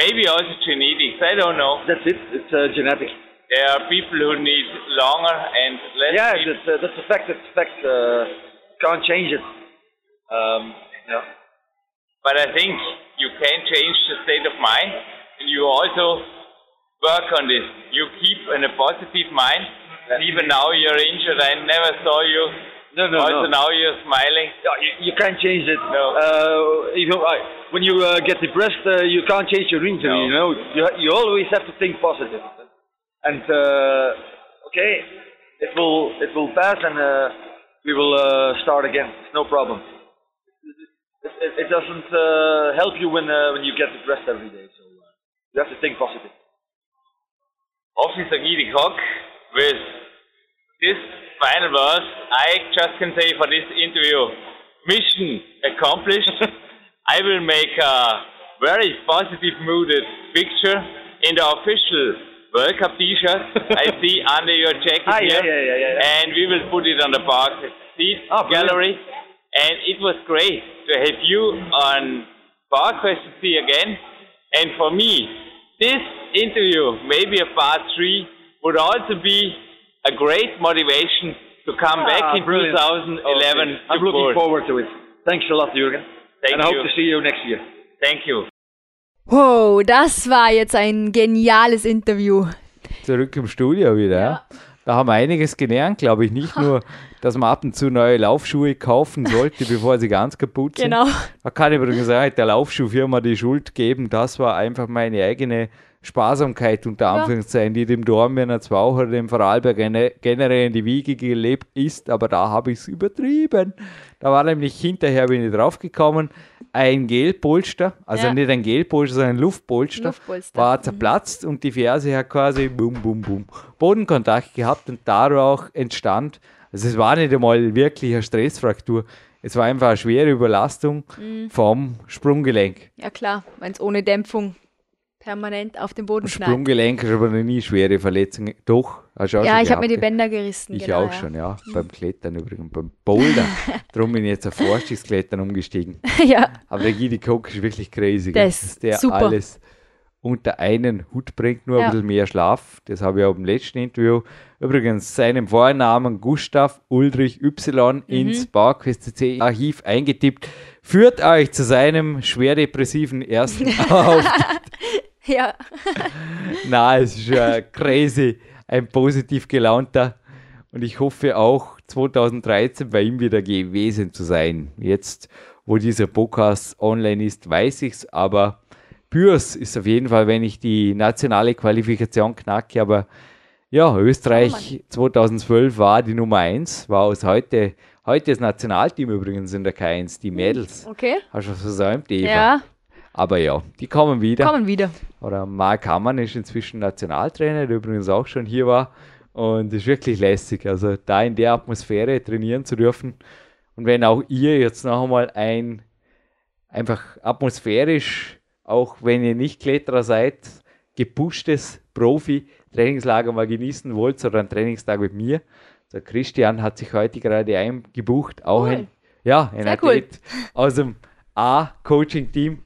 [SPEAKER 4] maybe also genetics. I don't know.
[SPEAKER 5] That's it. It's uh, genetic.
[SPEAKER 4] There are people who need longer and less.
[SPEAKER 5] Yeah,
[SPEAKER 4] sleep.
[SPEAKER 5] that's, uh, that's a fact. That's a fact. Uh, can't change it. Um, yeah.
[SPEAKER 4] But I think you can change the state of mind, and you also work on this. You keep in a positive mind. Even now you're injured. I never saw you.
[SPEAKER 5] No, no,
[SPEAKER 4] also
[SPEAKER 5] no.
[SPEAKER 4] now you're smiling.
[SPEAKER 5] Yeah, you, you can't change it.
[SPEAKER 4] No.
[SPEAKER 5] Uh, even when you uh, get depressed, uh, you can't change your injury.
[SPEAKER 4] No.
[SPEAKER 5] You know, you you always have to think positive. And uh, okay, it will it will pass, and uh, we will uh, start again. It's no problem. It, it, it doesn't uh, help you when uh, when you get depressed every day. So uh, you have to think positive.
[SPEAKER 4] Officer Guidi Koch with this final verse, I just can say for this interview, mission accomplished. I will make a very positive mooded picture in the official World Cup t-shirt I see under your jacket
[SPEAKER 5] Ah,
[SPEAKER 4] here.
[SPEAKER 5] yeah, yeah, yeah, yeah.
[SPEAKER 4] And we will put it on the park seat
[SPEAKER 5] Ah, brilliant.
[SPEAKER 4] gallery. And it was great to have you on Park Quest to see again. And for me, this interview, maybe a part three, would also be a great motivation to come
[SPEAKER 5] Ah,
[SPEAKER 4] back in
[SPEAKER 5] brilliant.
[SPEAKER 4] 2011
[SPEAKER 5] Okay. I'm looking forward to it. Thanks a lot, Jürgen.
[SPEAKER 4] Thank
[SPEAKER 5] and I hope to see you next year.
[SPEAKER 4] Thank you.
[SPEAKER 3] Wow, das war jetzt ein geniales Interview.
[SPEAKER 2] Zurück im Studio wieder. Ja. Da haben wir einiges gelernt, glaube ich. Nicht nur, dass man ab und zu neue Laufschuhe kaufen sollte, bevor sie ganz kaputt sind.
[SPEAKER 3] Genau.
[SPEAKER 2] Da kann übrigens auch der Laufschuhfirma die Schuld geben. Das war einfach meine eigene Sparsamkeit, unter Anführungszeichen, die dem Dornbirner zwar oder dem Vorarlberg gene- generell in die Wiege gelebt ist, aber da habe ich es übertrieben. Da war nämlich hinterher, bin ich draufgekommen, ein Gelpolster, also
[SPEAKER 3] Ja.
[SPEAKER 2] nicht ein Gelpolster, sondern ein Luftpolster,
[SPEAKER 3] Luftpolster.
[SPEAKER 2] war zerplatzt und die Ferse hat quasi bum, bum, bum, Bodenkontakt gehabt und dadurch entstand, also es war nicht einmal wirklich eine Stressfraktur, es war einfach eine schwere Überlastung
[SPEAKER 3] Mhm.
[SPEAKER 2] vom Sprunggelenk.
[SPEAKER 3] Ja klar, wenn es ohne Dämpfung permanent auf den Boden knallt.
[SPEAKER 2] Sprunggelenk ist aber noch nie schwere Verletzung. Doch, hast du auch
[SPEAKER 3] Ja, ich habe mir die? Bänder gerissen.
[SPEAKER 2] Ich
[SPEAKER 3] genau,
[SPEAKER 2] auch
[SPEAKER 3] ja.
[SPEAKER 2] schon, ja. Beim Klettern übrigens, beim Boulder. Darum bin ich jetzt auf Vorstiegsklettern umgestiegen.
[SPEAKER 3] ja,
[SPEAKER 2] Aber der Gidi Koch ist wirklich crazy. Gell?
[SPEAKER 3] ist
[SPEAKER 2] der
[SPEAKER 3] super.
[SPEAKER 2] alles unter einen Hut bringt, nur
[SPEAKER 3] Ja.
[SPEAKER 2] ein bisschen mehr Schlaf. Das habe ich auch im letzten Interview. Übrigens seinen Vornamen Gustav Ulrich Y
[SPEAKER 3] Mhm.
[SPEAKER 2] ins PowerQuest Archiv eingetippt. Führt euch zu seinem schwer depressiven ersten Auftritt.
[SPEAKER 3] ja.
[SPEAKER 2] Na, es ist ja crazy, ein positiv gelaunter. Und ich hoffe auch 2013 bei ihm wieder gewesen zu sein. Jetzt, wo dieser Podcast online ist, weiß ich es, aber Bürs ist auf jeden Fall, wenn ich die nationale Qualifikation knacke. Aber ja, Österreich 2012 war die Nummer 1, war aus heute, heute das Nationalteam übrigens in der K1, die Mädels.
[SPEAKER 3] Okay.
[SPEAKER 2] Hast du was versäumt, Eva?
[SPEAKER 3] Ja,
[SPEAKER 2] Aber ja, die kommen wieder.
[SPEAKER 3] kommen wieder.
[SPEAKER 2] Oder Mark Hammann ist inzwischen Nationaltrainer, der übrigens auch schon hier war. Und ist wirklich lässig. Also da in der Atmosphäre trainieren zu dürfen. Und wenn auch ihr jetzt noch einmal ein einfach atmosphärisch, auch wenn ihr nicht Kletterer seid, gepushtes Profi-Trainingslager mal genießen wollt oder einen Trainingstag mit mir. Der Christian hat sich heute gerade eingebucht, auch
[SPEAKER 3] Cool.
[SPEAKER 2] ein, ja, ein
[SPEAKER 3] Sehr
[SPEAKER 2] Athlet aus dem A-Coaching-Team.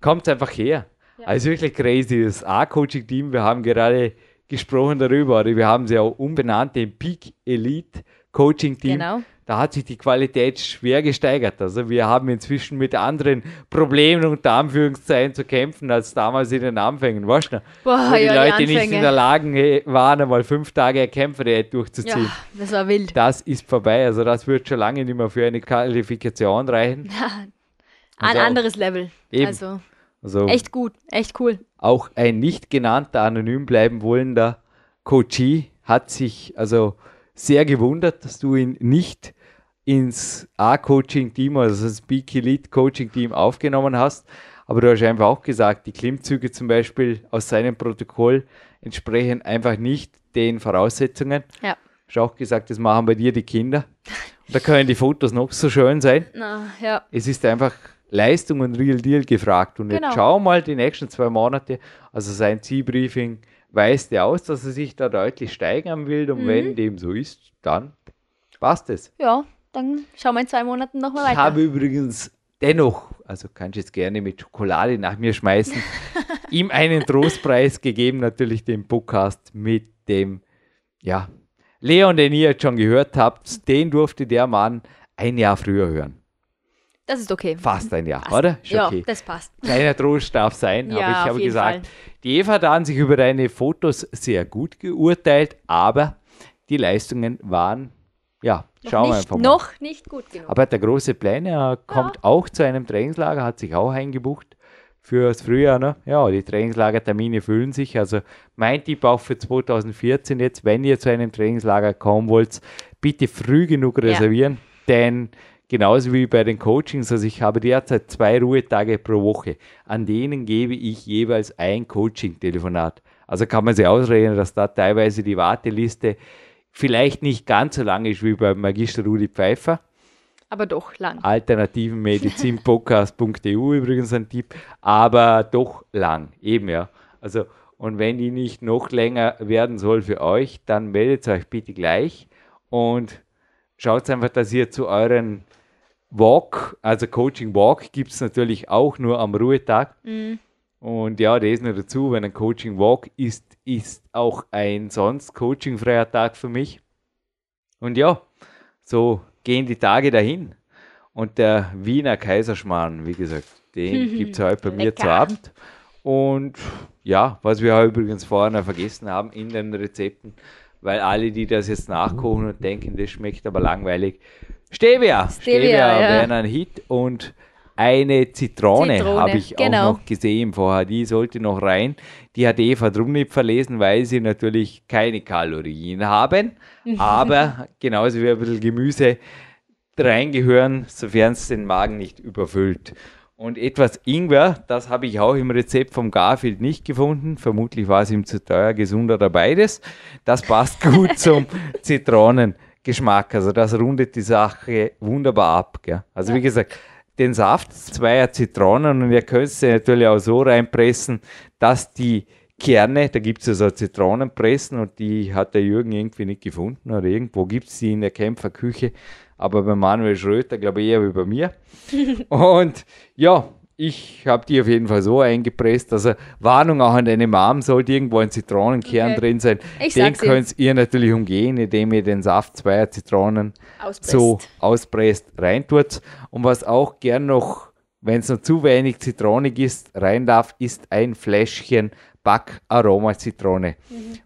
[SPEAKER 2] Kommt einfach her. Also wirklich crazy, das A-Coaching-Team, wir haben gerade gesprochen darüber, oder wir haben sie auch umbenannt, den Peak Elite Coaching-Team.
[SPEAKER 3] Genau.
[SPEAKER 2] Da hat sich die Qualität schwer gesteigert. Also wir haben inzwischen mit anderen Problemen unter Anführungszeichen zu kämpfen als damals in den Anfängen. Weißt du noch?
[SPEAKER 3] Boah,
[SPEAKER 2] Wo die
[SPEAKER 3] ja, die
[SPEAKER 2] Leute nicht in der Lage waren, einmal fünf Tage Kämpferdiät durchzuziehen.
[SPEAKER 3] Ja, das war wild.
[SPEAKER 2] Das ist vorbei. Also das wird schon lange nicht mehr für eine Qualifikation reichen.
[SPEAKER 3] Ein
[SPEAKER 2] Also-
[SPEAKER 3] anderes Level.
[SPEAKER 2] Eben.
[SPEAKER 3] Also
[SPEAKER 2] Also
[SPEAKER 3] echt gut, echt cool.
[SPEAKER 2] auch ein nicht genannter, anonym bleiben wollender Coachie hat sich also sehr gewundert, dass du ihn nicht ins A-Coaching-Team, also das Peak Elite Coaching-Team aufgenommen hast. Aber du hast einfach auch gesagt, die Klimmzüge zum Beispiel aus seinem Protokoll entsprechen einfach nicht den Voraussetzungen.
[SPEAKER 3] Ja.
[SPEAKER 2] Du hast auch gesagt, das machen bei dir die Kinder. Und da können die Fotos noch so schön sein.
[SPEAKER 3] Na, ja.
[SPEAKER 2] Es ist einfach Leistung und Real Deal gefragt. Und
[SPEAKER 3] Genau.
[SPEAKER 2] jetzt schau mal die nächsten zwei Monate, also sein Zielbriefing weist er aus, dass er sich da deutlich steigern will. Und
[SPEAKER 3] Mhm.
[SPEAKER 2] wenn dem so ist, dann passt es.
[SPEAKER 3] Ja, dann schauen wir in zwei Monaten nochmal
[SPEAKER 2] Ich
[SPEAKER 3] weiter.
[SPEAKER 2] habe übrigens dennoch, also kannst du jetzt gerne mit Schokolade nach mir schmeißen, ihm einen Trostpreis gegeben, natürlich den Podcast mit dem, ja, Leon, den ihr jetzt schon gehört habt, den durfte der Mann ein Jahr früher hören.
[SPEAKER 3] Das ist okay.
[SPEAKER 2] Fast ein Jahr,
[SPEAKER 3] Passt.
[SPEAKER 2] oder? Ist
[SPEAKER 3] ja,
[SPEAKER 2] okay.
[SPEAKER 3] das passt.
[SPEAKER 2] Kleiner Trost darf sein,
[SPEAKER 3] Ja,
[SPEAKER 2] aber ich habe gesagt,
[SPEAKER 3] Fall.
[SPEAKER 2] die Eva hat an sich über deine Fotos sehr gut geurteilt, aber die Leistungen waren, ja,
[SPEAKER 3] Noch
[SPEAKER 2] schauen wir einfach mal.
[SPEAKER 3] noch nicht gut genug.
[SPEAKER 2] Aber er der große er kommt auch zu einem Trainingslager, hat sich auch eingebucht fürs Frühjahr. Ne? Ja, die Trainingslagertermine füllen sich. Also mein Tipp auch für 2014 jetzt, wenn ihr zu einem Trainingslager kommen wollt, bitte früh genug reservieren, denn genauso wie bei den Coachings, also ich habe derzeit zwei Ruhetage pro Woche, an denen gebe ich jeweils ein Coaching-Telefonat. Also kann man sich ausrechnen, dass da teilweise die Warteliste vielleicht nicht ganz so lang ist wie beim Magister Rudi Pfeiffer
[SPEAKER 3] Aber doch lang.
[SPEAKER 2] alternativenmedizinpodcast.eu übrigens ein Tipp, aber doch lang, eben ja. Also, und wenn die nicht noch länger werden soll für euch, dann meldet euch bitte gleich und schaut einfach, dass ihr zu euren Walk, also Coaching Walk, gibt es natürlich auch nur am Ruhetag. Und ja, das nur dazu, wenn ein Coaching Walk ist, ist auch ein sonst coachingfreier Tag für mich. Und ja, so gehen die Tage dahin. Und der Wiener Kaiserschmarrn, wie gesagt, den gibt es heute bei mir
[SPEAKER 3] Lecker.
[SPEAKER 2] zu Abend. Und ja, was wir übrigens vorher noch vergessen haben in den Rezepten, weil alle, die das jetzt nachkochen und denken, das schmeckt aber langweilig. Stevia!
[SPEAKER 3] Stevia, ja.
[SPEAKER 2] wäre ein Hit und eine Zitrone,
[SPEAKER 3] Zitrone,
[SPEAKER 2] habe ich
[SPEAKER 3] genau.
[SPEAKER 2] auch noch gesehen vorher. Die sollte noch rein. Die hat Eva drum nicht verlesen, weil sie natürlich keine Kalorien haben. Aber genauso wie ein bisschen Gemüse reingehören, sofern es den Magen nicht überfüllt. Und etwas Ingwer, das habe ich auch im Rezept vom Garfield nicht gefunden. Vermutlich war es ihm zu teuer, gesund oder beides. Das passt gut zum Zitronengeschmack. Also das rundet die Sache wunderbar ab. Gell? Also wie gesagt, den Saft zweier Zitronen und ihr könnt sie natürlich auch so reinpressen, dass die Kerne, da gibt es ja so Zitronenpressen und die hat der Jürgen irgendwie nicht gefunden oder irgendwo gibt es die in der Kämpferküche, aber bei Manuel Schröter glaube ich eher wie bei mir. und ja, ich habe die auf jeden Fall so eingepresst. Also Warnung auch an deine Mom, sollte irgendwo ein Zitronenkern
[SPEAKER 3] Okay.
[SPEAKER 2] drin sein.
[SPEAKER 3] Ich
[SPEAKER 2] Den könnt ihr natürlich umgehen, indem ihr den Saft zweier Zitronen
[SPEAKER 3] Auspresst.
[SPEAKER 2] so auspresst, reintut. Und was auch gern noch, wenn es noch zu wenig zitronig ist, rein darf, ist ein Fläschchen Backaroma-Zitrone.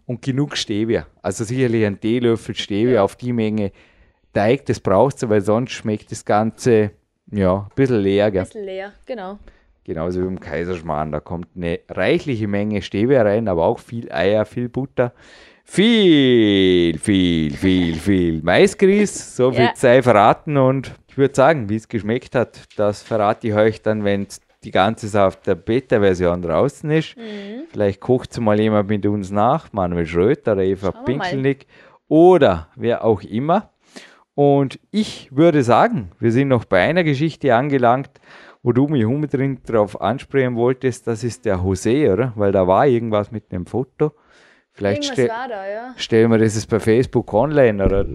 [SPEAKER 2] Und genug Stevia. Also sicherlich ein Teelöffel Stevia auf die Menge Teig, das brauchst du, weil sonst schmeckt das Ganze ja, ein bisschen leer. Gell?
[SPEAKER 3] Bisschen leer, genau.
[SPEAKER 2] Genauso wie im Kaiserschmarrn. Da kommt eine reichliche Menge Stevia rein, aber auch viel Eier, viel Butter. Viel, viel, viel, viel Maisgrieß. So viel
[SPEAKER 3] Ja.
[SPEAKER 2] sei verraten. Und ich würde sagen, wie es geschmeckt hat, das verrate ich euch dann, wenn die ganze Saft der Beta-Version draußen ist.
[SPEAKER 3] Mhm.
[SPEAKER 2] Vielleicht kocht es mal jemand mit uns nach. Manuel Schröter, oder Eva. Pinkelnick oder wer auch immer. Und ich würde sagen, wir sind noch bei einer Geschichte angelangt, wo du mich unbedingt darauf ansprechen wolltest. Das ist der José, oder? Weil da war irgendwas mit einem Foto. Vielleicht ste
[SPEAKER 3] da, ja.
[SPEAKER 2] stellen wir das jetzt bei Facebook online oder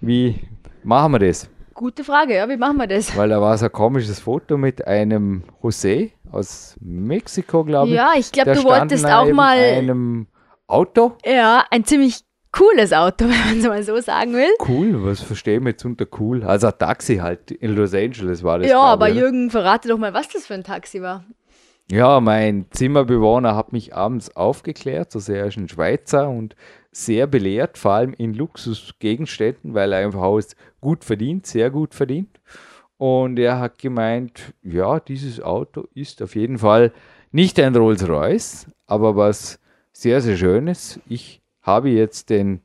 [SPEAKER 2] wie machen wir das?
[SPEAKER 3] Gute Frage, ja. Wie machen wir das?
[SPEAKER 2] Weil da war so ein komisches Foto mit einem José aus Mexiko, glaube ich.
[SPEAKER 3] Ja, ich glaube, du wolltest auch mal.
[SPEAKER 2] einem Auto.
[SPEAKER 3] Ja, ein ziemlich cooles Auto, wenn man es mal so sagen will.
[SPEAKER 2] Cool, was verstehen wir jetzt unter cool? Also ein Taxi halt in Los Angeles war das.
[SPEAKER 3] ja, aber
[SPEAKER 2] ich?
[SPEAKER 3] Jürgen, verrate doch mal, was das für ein Taxi war.
[SPEAKER 2] Ja, mein Zimmerbewohner hat mich abends aufgeklärt. Also er ist ein Schweizer und sehr belehrt, vor allem in Luxusgegenständen, weil er einfach aus gut verdient, sehr gut verdient. Und er hat gemeint, ja, dieses Auto ist auf jeden Fall nicht ein Rolls-Royce, aber was sehr, sehr Schönes. Ich habe jetzt den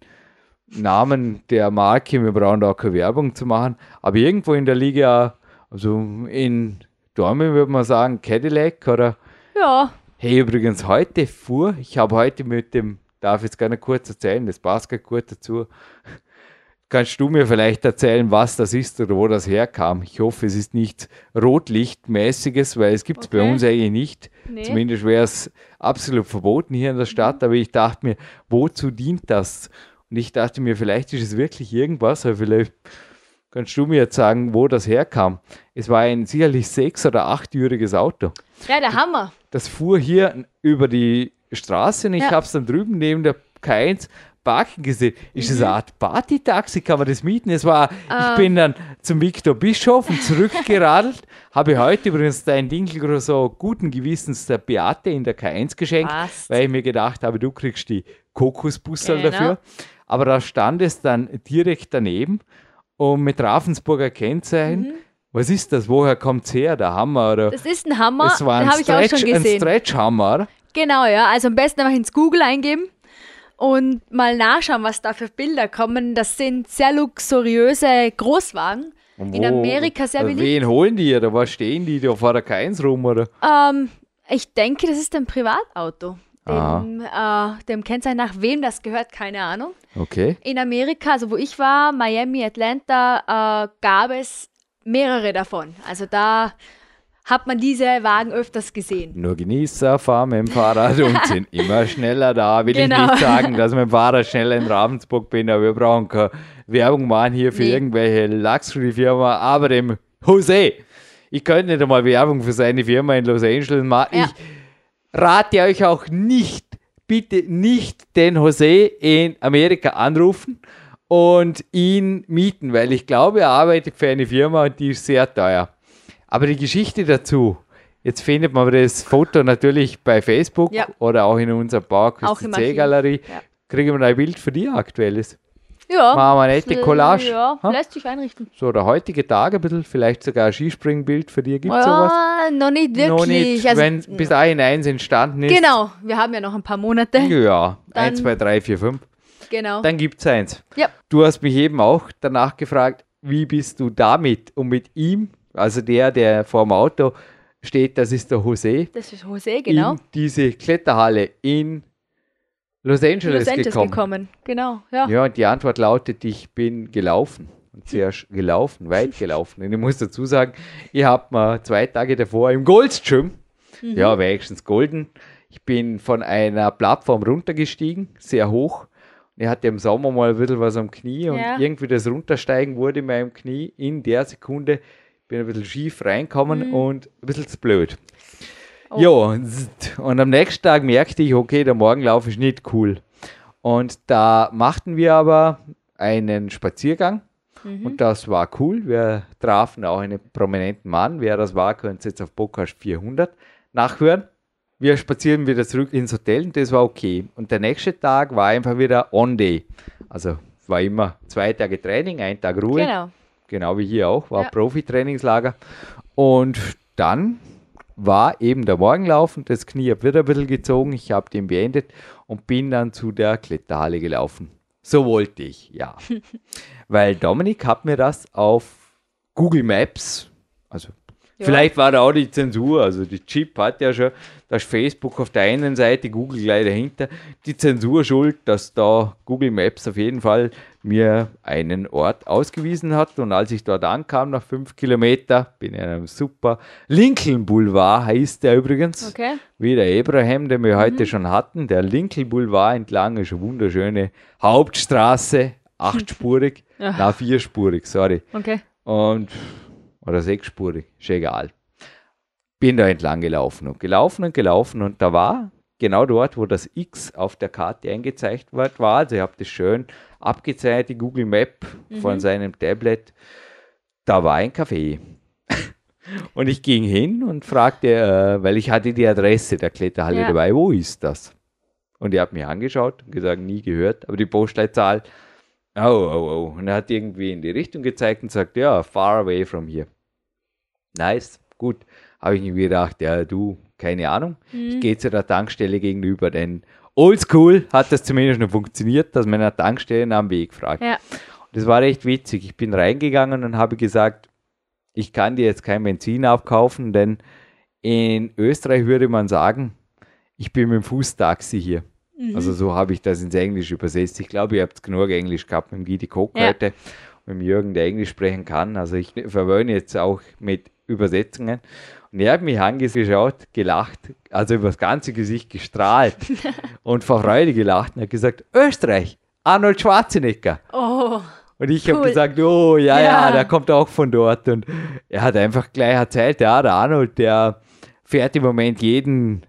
[SPEAKER 2] Namen der Marke, wir brauchen da auch keine Werbung zu machen, aber irgendwo in der Liga, also in Dortmund würde man sagen, Cadillac oder?
[SPEAKER 3] Ja,
[SPEAKER 2] Hey, übrigens, heute fuhr, ich habe heute mit dem, darf jetzt gerne kurz erzählen, das passt gerade gut dazu, Kannst du mir vielleicht erzählen, was das ist oder wo das herkam? Ich hoffe, es ist nichts Rotlichtmäßiges, weil es gibt es bei
[SPEAKER 3] Okay.
[SPEAKER 2] uns eigentlich nicht.
[SPEAKER 3] Nee.
[SPEAKER 2] Zumindest wäre es absolut verboten hier in der Stadt. Aber ich dachte mir, wozu dient das? Und ich dachte mir, vielleicht ist es wirklich irgendwas, aber vielleicht kannst du mir jetzt sagen, wo das herkam. Es war ein sicherlich sechs- oder achtjähriges Auto.
[SPEAKER 3] Ja, der Hammer.
[SPEAKER 2] Das fuhr hier über die Straße und ich
[SPEAKER 3] Ja.
[SPEAKER 2] habe es dann drüben neben der K1 parken gesehen. Ist das eine Art Partytaxi? Kann man das mieten? Es war,
[SPEAKER 3] Ah.
[SPEAKER 2] ich bin dann zum Victor Bischof und zurückgeradelt. habe heute übrigens dein Dinkel so guten Gewissens der Beate in der K1 geschenkt,
[SPEAKER 3] Passt.
[SPEAKER 2] weil ich mir gedacht habe, du kriegst die Kokosbussel
[SPEAKER 3] Genau.
[SPEAKER 2] dafür. Aber da stand es dann direkt daneben und mit Ravensburger Kennzeichen. Was ist das? Woher kommt es her? Der Hammer? Oder?
[SPEAKER 3] Mhm. Das ist ein Hammer.
[SPEAKER 2] es war ein Stretch. Stretchhammer. oder?
[SPEAKER 3] Genau, ja. Also am besten einfach ins Google eingeben und mal nachschauen, was da für Bilder kommen. Das sind sehr luxuriöse Großwagen. In Amerika sehr
[SPEAKER 2] äh,
[SPEAKER 3] beliebt.
[SPEAKER 2] Wen holen die oder was stehen die da der K1 rum? Oder?
[SPEAKER 3] Ähm, ich denke, das ist ein Privatauto.
[SPEAKER 2] Aha.
[SPEAKER 3] Dem, äh, dem Kennzeichen nach wem das gehört, keine Ahnung.
[SPEAKER 2] Okay.
[SPEAKER 3] In Amerika, also wo ich war, Miami, Atlanta, äh, gab es mehrere davon. Also da hat man diese Wagen öfters gesehen.
[SPEAKER 2] Nur Genießer fahren mit dem Fahrrad und sind immer schneller da. Will
[SPEAKER 3] Genau.
[SPEAKER 2] ich nicht sagen, dass ich mit dem Fahrrad schneller in Ravensburg bin, aber wir brauchen keine Werbung machen hier für
[SPEAKER 3] Nee.
[SPEAKER 2] irgendwelche Luxury-Firma. Aber dem Jose, ich könnte nicht einmal Werbung für seine Firma in Los Angeles machen.
[SPEAKER 3] Ja.
[SPEAKER 2] Ich rate euch auch nicht, bitte nicht den Jose in Amerika anrufen und ihn mieten, weil ich glaube, er arbeitet für eine Firma und die ist sehr teuer. Aber die Geschichte dazu, jetzt findet man das Foto natürlich bei Facebook
[SPEAKER 3] Ja.
[SPEAKER 2] oder auch in unserer
[SPEAKER 3] Archiv.
[SPEAKER 2] C-Galerie.
[SPEAKER 3] Ja.
[SPEAKER 2] Kriegen wir ein Bild für dir aktuelles.
[SPEAKER 3] Ja.
[SPEAKER 2] Machen wir eine nette Collage.
[SPEAKER 3] Ja,
[SPEAKER 2] Ha?
[SPEAKER 3] lässt sich einrichten.
[SPEAKER 2] So der heutige Tag ein bisschen, vielleicht sogar ein Skispringbild für dich. Gibt es sowas?
[SPEAKER 3] Ja, noch nicht wirklich.
[SPEAKER 2] Noch nicht,
[SPEAKER 3] also,
[SPEAKER 2] wenn bis dahin eins entstanden ist.
[SPEAKER 3] genau, wir haben ja noch ein paar Monate.
[SPEAKER 2] Ja,
[SPEAKER 3] Dann-
[SPEAKER 2] 1, 2, 3, 4, 5.
[SPEAKER 3] Genau.
[SPEAKER 2] Dann gibt es eins.
[SPEAKER 3] Ja.
[SPEAKER 2] Du hast mich eben auch danach gefragt, wie bist du damit und mit ihm, also der, der vor dem Auto steht, das ist der Jose,
[SPEAKER 3] Das ist Jose, genau.
[SPEAKER 2] in diese Kletterhalle in Los Angeles,
[SPEAKER 3] Los Angeles
[SPEAKER 2] gekommen.
[SPEAKER 3] gekommen. Genau, ja.
[SPEAKER 2] Ja, und die Antwort lautet, ich bin gelaufen. Und sehr gelaufen, weit gelaufen. Und ich muss dazu sagen, ich habe mir zwei Tage davor im Goldstream,
[SPEAKER 3] Mhm.
[SPEAKER 2] ja, wenigstens golden, ich bin von einer Plattform runtergestiegen, sehr hoch. Und ich hatte im Sommer mal ein bisschen was am Knie und
[SPEAKER 3] Ja.
[SPEAKER 2] irgendwie das Runtersteigen wurde in meinem Knie in der Sekunde, bin ein bisschen schief reinkommen und ein bisschen zu blöd.
[SPEAKER 3] Mhm. Oh.
[SPEAKER 2] Ja, und am nächsten Tag merkte ich, okay, der Morgenlauf ist nicht cool. Und da machten wir aber einen Spaziergang
[SPEAKER 3] Mhm.
[SPEAKER 2] und das war cool. Wir trafen auch einen prominenten Mann. Wer das war, könnt ihr jetzt auf Podcast 400 nachhören. Wir spazieren wieder zurück ins Hotel und das war okay. Und der nächste Tag war einfach wieder On-Day. Also war immer zwei Tage Training, ein Tag Ruhe.
[SPEAKER 3] Genau.
[SPEAKER 2] Genau wie hier auch, war
[SPEAKER 3] Ja.
[SPEAKER 2] Profi-Trainingslager. Und dann war eben der Morgenlauf und das Knie hat wieder ein bisschen gezogen. Ich habe den beendet und bin dann zu der Kletterhalle gelaufen. So wollte ich, ja. Weil Dominik hat mir das auf Google Maps, also
[SPEAKER 3] Ja.
[SPEAKER 2] vielleicht war da auch die Zensur, also die Chip hat ja schon, da ist Facebook auf der einen Seite, Google gleich dahinter, die Zensur schuld, dass da Google Maps auf jeden Fall mir einen Ort ausgewiesen hat und als ich dort ankam, nach fünf Kilometer, bin in einem super Lincoln Boulevard, heißt der übrigens,
[SPEAKER 3] Okay.
[SPEAKER 2] wie der Abraham, den wir heute schon hatten. Der Lincoln Boulevard entlang ist eine wunderschöne Hauptstraße, achtspurig,
[SPEAKER 3] Ja.
[SPEAKER 2] na vierspurig, sorry.
[SPEAKER 3] Okay.
[SPEAKER 2] Und, oder sechsspurig, ist egal. Bin da entlang gelaufen und gelaufen und gelaufen und da war genau dort, wo das X auf der Karte eingezeichnet war. Also ich habe das schön abgezeichnet, die Google Map von seinem Tablet. Da war ein Café. Und ich ging hin und fragte, äh, weil ich hatte die Adresse der Kletterhalle
[SPEAKER 3] Ja.
[SPEAKER 2] dabei, wo ist das? Und er hat mich angeschaut und gesagt, nie gehört, aber die Postleitzahl, oh, oh, oh. Und er hat irgendwie in die Richtung gezeigt und sagt, ja, far away from here. Nice, gut. Habe ich mir gedacht, ja, du, keine Ahnung. Ich gehe zu der Tankstelle gegenüber, denn oldschool hat das zumindest noch funktioniert, dass man an der Tankstelle am Weg fragt.
[SPEAKER 3] Ja.
[SPEAKER 2] Das war recht witzig. Ich bin reingegangen und habe gesagt, ich kann dir jetzt kein Benzin abkaufen, denn in Österreich würde man sagen, ich bin mit dem Fußtaxi hier. Also so habe ich das ins Englisch übersetzt. Ich glaube, ihr habt genug Englisch gehabt mit dem Gidi Koch
[SPEAKER 3] Ja.
[SPEAKER 2] heute, mit dem Jürgen, der Englisch sprechen kann. Also ich verwöhne jetzt auch mit Übersetzungen. Und er hat mich angeschaut, gelacht, also über das ganze Gesicht gestrahlt und vor Freude gelacht und hat gesagt, Österreich, Arnold Schwarzenegger.
[SPEAKER 3] Oh,
[SPEAKER 2] Und ich habe
[SPEAKER 3] Cool.
[SPEAKER 2] gesagt, oh ja, ja,
[SPEAKER 3] Ja.
[SPEAKER 2] der kommt auch von dort. Und er hat einfach gleich erzählt, ja, der Arnold, der fährt im Moment jeden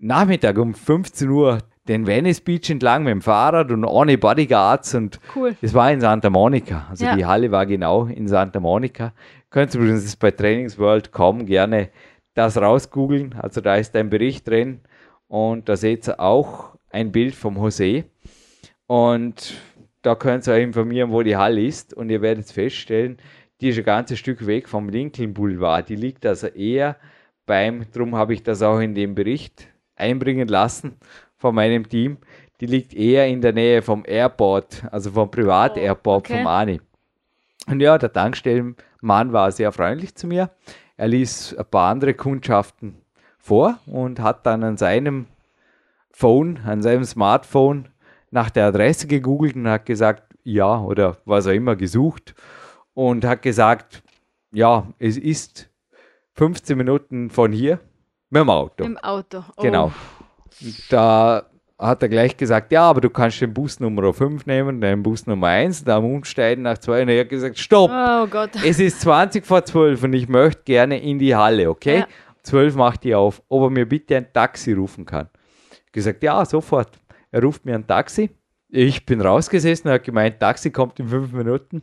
[SPEAKER 2] Nachmittag um 15 Uhr den Venice Beach entlang mit dem Fahrrad und ohne Bodyguards. Und
[SPEAKER 3] cool.
[SPEAKER 2] es war in Santa Monica. Also
[SPEAKER 3] Ja.
[SPEAKER 2] die Halle war genau in Santa Monica. Könnt ihr übrigens bei Trainingsworld.com gerne das rausgoogeln. Also da ist ein Bericht drin und da seht ihr auch ein Bild vom José. Und da könnt ihr euch informieren, wo die Halle ist. Und ihr werdet feststellen, die ist ein ganzes Stück weg vom Lincoln Boulevard. Die liegt also eher beim, darum habe ich das auch in dem Bericht einbringen lassen von meinem Team. Die liegt eher in der Nähe vom Airport, also vom Privat-Airport
[SPEAKER 3] okay.
[SPEAKER 2] vom Ani. Und ja, der Tankstellenmann war sehr freundlich zu mir. Er ließ ein paar andere Kundschaften vor und hat dann an seinem Phone, an seinem Smartphone nach der Adresse gegoogelt und hat gesagt, ja, oder was auch immer gesucht und hat gesagt, ja, es ist 15 Minuten von hier mit dem Auto.
[SPEAKER 3] Im Auto. Oh.
[SPEAKER 2] Genau. Da hat er gleich gesagt, ja, aber du kannst den Bus Nummer 5 nehmen, den Bus Nummer 1, da umsteigen nach 2 und er hat gesagt, stopp,
[SPEAKER 3] Oh Gott.
[SPEAKER 2] es ist 20 vor 12 und ich möchte gerne in die Halle, okay?
[SPEAKER 3] Ja.
[SPEAKER 2] 12 macht die auf, ob er mir bitte ein Taxi rufen kann. Ich gesagt, ja, sofort. Er ruft mir ein Taxi. Ich bin rausgesessen, er hat gemeint, Taxi kommt in fünf Minuten.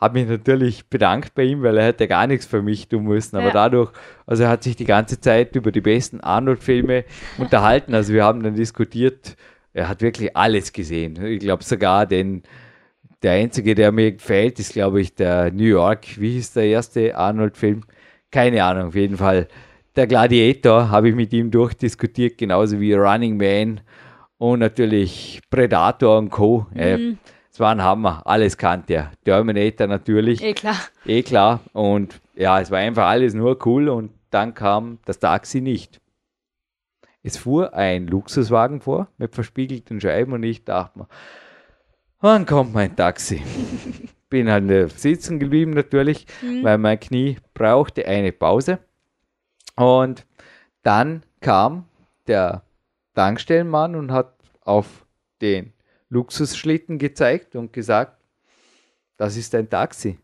[SPEAKER 2] Habe mich natürlich bedankt bei ihm, weil er hätte gar nichts für mich tun müssen. Aber
[SPEAKER 3] Ja.
[SPEAKER 2] dadurch, also er hat sich die ganze Zeit über die besten Arnold-Filme unterhalten. Also wir haben dann diskutiert. Er hat wirklich alles gesehen. Ich glaube sogar den, der einzige, der mir gefällt, ist, glaube ich, der New York. Wie hieß der erste Arnold-Film? Keine Ahnung, auf jeden Fall. Der Gladiator habe ich mit ihm durchdiskutiert, genauso wie Running Man und natürlich Predator und Co. Äh, Es war ein Hammer, alles kannte er. Terminator natürlich,
[SPEAKER 3] Eh klar.
[SPEAKER 2] eh klar. Und ja, es war einfach alles nur cool und dann kam das Taxi nicht. Es fuhr ein Luxuswagen vor mit verspiegelten Scheiben und ich dachte mir, wann kommt mein Taxi? Bin halt äh, sitzen geblieben natürlich, weil mein Knie brauchte eine Pause. Und dann kam der Tankstellenmann und hat auf den Luxusschlitten gezeigt und gesagt, das ist ein Taxi.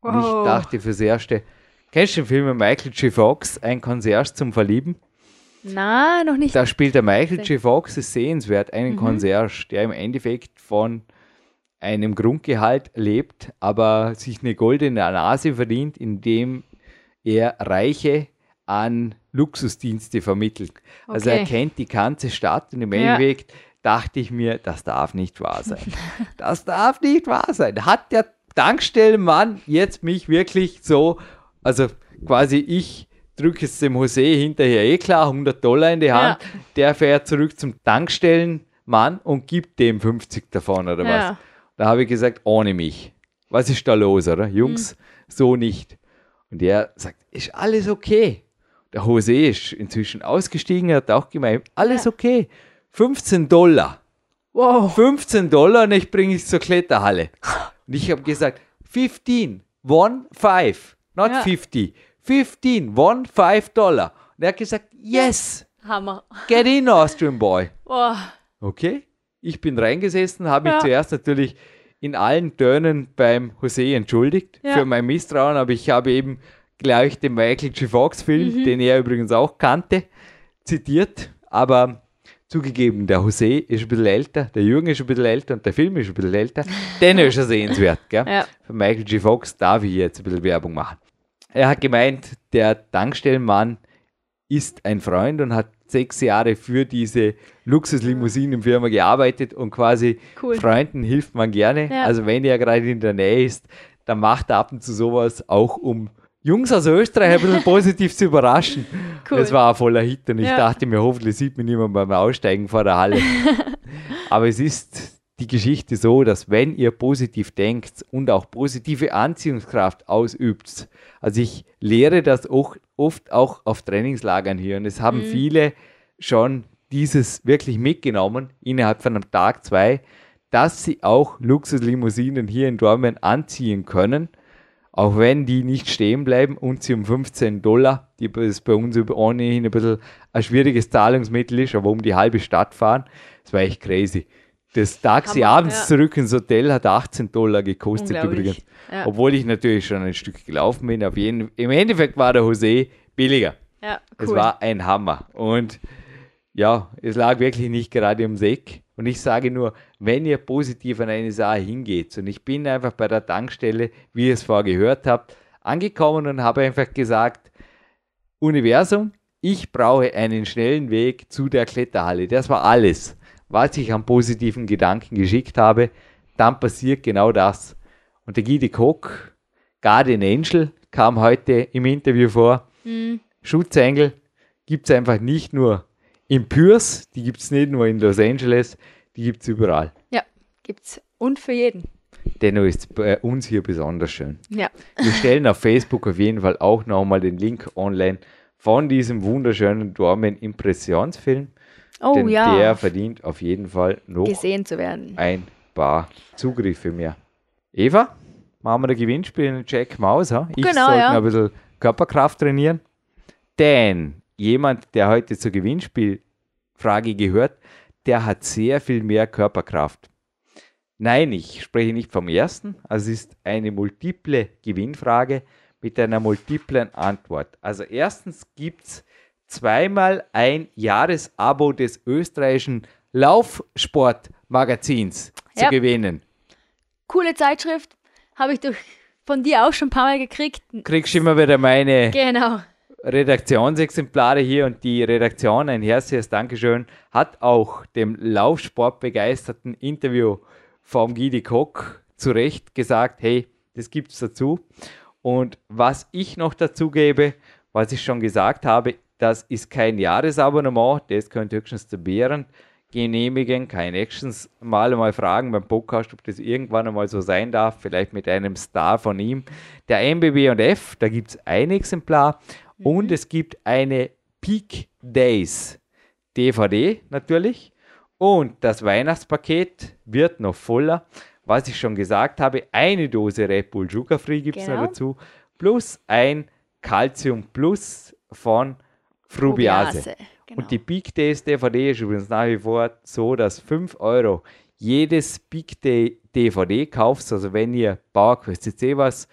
[SPEAKER 2] Und ich
[SPEAKER 3] Wow.
[SPEAKER 2] dachte fürs Erste, kennst du den Film mit Michael J. Fox, Ein Concierge zum Verlieben?
[SPEAKER 3] Na, noch nicht.
[SPEAKER 2] Da spielt der Michael J. Fox, ist sehenswert, einen Concierge, der im Endeffekt von einem Grundgehalt lebt, aber sich eine goldene Nase verdient, indem er Reiche an Luxusdienste vermittelt. Also er
[SPEAKER 3] Okay.
[SPEAKER 2] kennt die ganze Stadt und im
[SPEAKER 3] Ja.
[SPEAKER 2] Endeffekt dachte ich mir, das darf nicht wahr sein. das darf nicht wahr sein. Hat der Tankstellenmann jetzt mich wirklich so, also quasi ich drücke es dem José hinterher eh klar, 100 Dollar in die Hand, der fährt zurück zum Tankstellenmann und gibt dem 50 davon oder was.
[SPEAKER 3] Ja.
[SPEAKER 2] Da habe ich gesagt, ohne mich. Was ist da los, oder? Jungs, so nicht. Und er sagt, ist alles okay. Der José ist inzwischen ausgestiegen, er hat auch gemeint, alles okay. 15 Dollar.
[SPEAKER 3] Wow.
[SPEAKER 2] 15 Dollar und ich bringe es zur Kletterhalle. Und ich habe gesagt, 15, one five, not
[SPEAKER 3] Ja.
[SPEAKER 2] 50. 15, one five Dollar. Und er hat gesagt, yes,
[SPEAKER 3] Hammer.
[SPEAKER 2] get in, Austrian Boy.
[SPEAKER 3] Wow.
[SPEAKER 2] Okay. Ich bin reingesessen, habe mich
[SPEAKER 3] Ja.
[SPEAKER 2] zuerst natürlich in allen Tönen beim José entschuldigt
[SPEAKER 3] Ja.
[SPEAKER 2] für mein Misstrauen, aber ich habe eben gleich den Michael J. Fox Film,
[SPEAKER 3] Mhm.
[SPEAKER 2] den er übrigens auch kannte, zitiert. Aber zugegeben, der José ist ein bisschen älter, der Jürgen ist ein bisschen älter und der Film ist ein bisschen älter. Den ist er sehenswert. Gell?
[SPEAKER 3] Ja.
[SPEAKER 2] Für Michael J. Fox darf ich jetzt ein bisschen Werbung machen. Er hat gemeint, der Tankstellenmann ist ein Freund und hat sechs Jahre für diese Luxuslimousinenfirma gearbeitet und quasi
[SPEAKER 3] Cool.
[SPEAKER 2] Freunden hilft man gerne.
[SPEAKER 3] Ja.
[SPEAKER 2] Also wenn er gerade in der Nähe ist, dann macht er ab und zu sowas auch um Jungs aus Österreich ein bisschen positiv zu überraschen.
[SPEAKER 3] Cool.
[SPEAKER 2] Das war ein voller Hit und ich
[SPEAKER 3] Ja.
[SPEAKER 2] dachte mir, hoffentlich sieht mich niemand beim Aussteigen vor der Halle. Aber es ist die Geschichte so, dass wenn ihr positiv denkt und auch positive Anziehungskraft ausübt, also ich lehre das auch oft auch auf Trainingslagern hier und es haben viele schon dieses wirklich mitgenommen, innerhalb von einem Tag, zwei, dass sie auch Luxuslimousinen hier in Dortmund anziehen können, auch wenn die nicht stehen bleiben und sie um 15 Dollar, die ist bei uns ohnehin ein bisschen ein schwieriges Zahlungsmittel ist, aber um die halbe Stadt fahren, das war echt crazy. Das Taxi
[SPEAKER 3] Hammer,
[SPEAKER 2] abends
[SPEAKER 3] ja.
[SPEAKER 2] zurück ins Hotel hat 18 Dollar gekostet übrigens.
[SPEAKER 3] Ja.
[SPEAKER 2] Obwohl ich natürlich schon ein Stück gelaufen bin. Auf jeden, Im Endeffekt war der Jose billiger.
[SPEAKER 3] Ja,
[SPEAKER 2] Es
[SPEAKER 3] cool.
[SPEAKER 2] war ein Hammer. Und ja, es lag wirklich nicht gerade ums Eck. Und ich sage nur, wenn ihr positiv an eine Sache hingeht, und ich bin einfach bei der Tankstelle, wie ihr es vorher gehört habt, angekommen und habe einfach gesagt, Universum, ich brauche einen schnellen Weg zu der Kletterhalle. Das war alles, was ich an positiven Gedanken geschickt habe. Dann passiert genau das. Und der Guy de Koch, Guardian Angel, kam heute im Interview vor. Schutzengel gibt es einfach nicht nur in Pürs, die gibt es nicht nur in Los Angeles, die gibt es überall.
[SPEAKER 3] Ja, gibt's. Und für jeden.
[SPEAKER 2] Dennoch ist es bei uns hier besonders schön.
[SPEAKER 3] Ja.
[SPEAKER 2] Wir stellen auf Facebook auf jeden Fall auch nochmal den Link online von diesem wunderschönen Dormen Impressionsfilm.
[SPEAKER 3] Oh
[SPEAKER 2] denn
[SPEAKER 3] ja.
[SPEAKER 2] der verdient auf jeden Fall noch
[SPEAKER 3] gesehen zu werden.
[SPEAKER 2] ein paar Zugriffe mehr. Eva, machen wir ein Gewinnspiel in Jack Maus. Ha? Ich
[SPEAKER 3] Genau,
[SPEAKER 2] sollte
[SPEAKER 3] ja.
[SPEAKER 2] ein bisschen Körperkraft trainieren. Denn jemand, der heute zur Gewinnspielfrage gehört, der hat sehr viel mehr Körperkraft. Nein, ich spreche nicht vom ersten. Also es ist eine multiple Gewinnfrage mit einer multiplen Antwort. Also erstens gibt es zweimal ein Jahresabo des österreichischen Laufsportmagazins zu
[SPEAKER 3] Ja.
[SPEAKER 2] gewinnen.
[SPEAKER 3] Coole Zeitschrift. Habe ich durch, von dir auch schon ein paar Mal gekriegt.
[SPEAKER 2] Kriegst immer wieder meine
[SPEAKER 3] Genau.
[SPEAKER 2] Redaktionsexemplare hier und die Redaktion, ein herzliches Dankeschön, hat auch dem Laufsportbegeisterten Interview vom Guidi Koch zu Recht gesagt, hey, das gibt es dazu. Und was ich noch dazu gebe, was ich schon gesagt habe, das ist kein Jahresabonnement, das könnt ihr höchstens der Bären genehmigen, kein Actions, mal einmal fragen beim Podcast, ob das irgendwann einmal so sein darf, vielleicht mit einem Star von ihm. Der MBB und F, da gibt es ein Exemplar und es gibt eine Peak Days DVD natürlich und das Weihnachtspaket wird noch voller. Was ich schon gesagt habe, eine Dose Red Bull Sugar Free gibt es
[SPEAKER 3] Genau.
[SPEAKER 2] noch dazu, plus ein Calcium Plus von Frubiase.
[SPEAKER 3] Frubiase, genau.
[SPEAKER 2] Und die Big Days DVD ist übrigens nach wie vor so, dass 5 Euro jedes Big Day DVD kaufst. Also wenn ihr PowerQuest CC was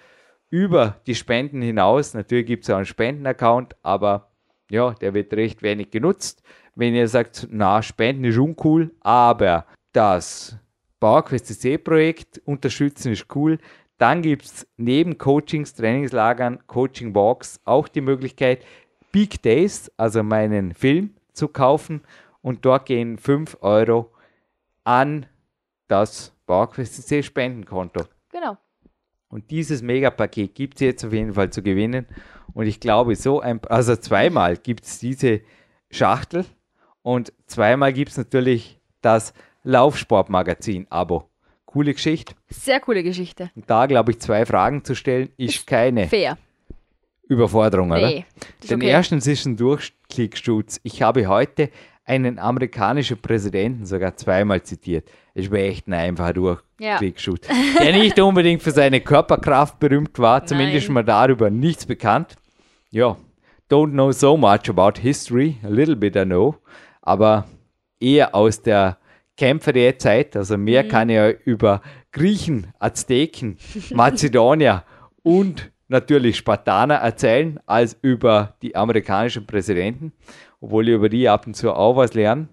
[SPEAKER 2] über die Spenden hinaus, natürlich gibt es auch einen Spendenaccount, aber ja, der wird recht wenig genutzt. Wenn ihr sagt, na, Spenden ist uncool, aber das PowerQuest CC Projekt unterstützen ist cool, dann gibt es neben Coachings, Trainingslagern, Coaching Walks auch die Möglichkeit, Big Days, also meinen Film, zu kaufen. Und dort gehen 5 Euro an das PowerQuest CC Spendenkonto.
[SPEAKER 3] Genau.
[SPEAKER 2] Und dieses Megapaket gibt es jetzt auf jeden Fall zu gewinnen. Und ich glaube, so ein, also zweimal gibt es diese Schachtel und zweimal gibt es natürlich das Laufsportmagazin-Abo. Coole Geschichte.
[SPEAKER 3] Sehr coole Geschichte.
[SPEAKER 2] Und da, glaube ich, zwei Fragen zu stellen, ist keine
[SPEAKER 3] Fair.
[SPEAKER 2] Überforderung, oder?
[SPEAKER 3] Nee. Ist
[SPEAKER 2] Den
[SPEAKER 3] okay.
[SPEAKER 2] ersten ist ein Durchklickschutz. Ich habe heute einen amerikanischen Präsidenten sogar zweimal zitiert. Es war echt ein einfacher Durchklickschutz. Der nicht unbedingt für seine Körperkraft berühmt war, zumindest
[SPEAKER 3] Nein.
[SPEAKER 2] mal darüber nichts bekannt. Ja, don't know so much about history, a little bit I know, aber eher aus der Kämpferzeit, also mehr
[SPEAKER 3] Mhm.
[SPEAKER 2] kann ich über Griechen, Azteken, Mazedonier und natürlich Spartaner erzählen, als über die amerikanischen Präsidenten, obwohl ich über die ab und zu auch was lerne.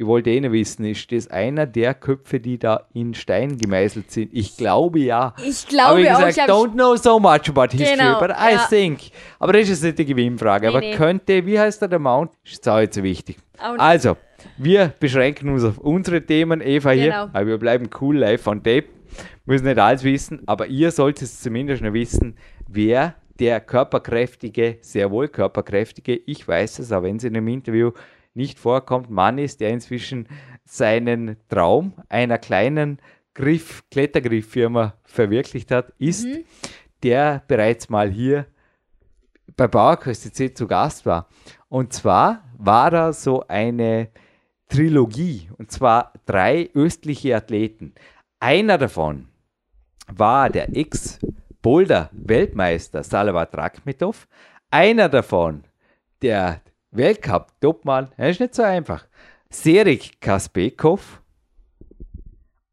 [SPEAKER 2] Ich wollte eh wissen, ist das einer der Köpfe, die da in Stein gemeißelt sind? Ich glaube ja.
[SPEAKER 3] Ich
[SPEAKER 2] Aber
[SPEAKER 3] glaube
[SPEAKER 2] wie
[SPEAKER 3] auch.
[SPEAKER 2] gesagt,
[SPEAKER 3] Ich hab,
[SPEAKER 2] don't know so much about history,
[SPEAKER 3] Genau,
[SPEAKER 2] but I
[SPEAKER 3] ja.
[SPEAKER 2] think. Aber das ist jetzt nicht die Gewinnfrage.
[SPEAKER 3] Nee,
[SPEAKER 2] aber
[SPEAKER 3] nee.
[SPEAKER 2] könnte, wie heißt der, der Mount? Ist jetzt auch nicht so wichtig.
[SPEAKER 3] Auch.
[SPEAKER 2] Also, wir beschränken uns auf unsere Themen, Eva hier.
[SPEAKER 3] Genau.
[SPEAKER 2] Aber wir bleiben cool live on tape. Müssen nicht alles wissen, aber ihr solltet zumindest noch wissen, wer der körperkräftige, sehr wohl körperkräftige, ich weiß es, auch wenn es in einem Interview nicht vorkommt, Mann ist, der inzwischen seinen Traum einer kleinen Griff, Klettergrifffirma verwirklicht hat, ist, der bereits mal hier bei PowerQuest CC zu Gast war. Und zwar war da so eine Trilogie, und zwar drei östliche Athleten. Einer davon war der Ex-Boulder-Weltmeister Salavat Rakhmetov. Einer davon, der Weltcup-Topmann, das ist nicht so einfach, Serik Kaspekov.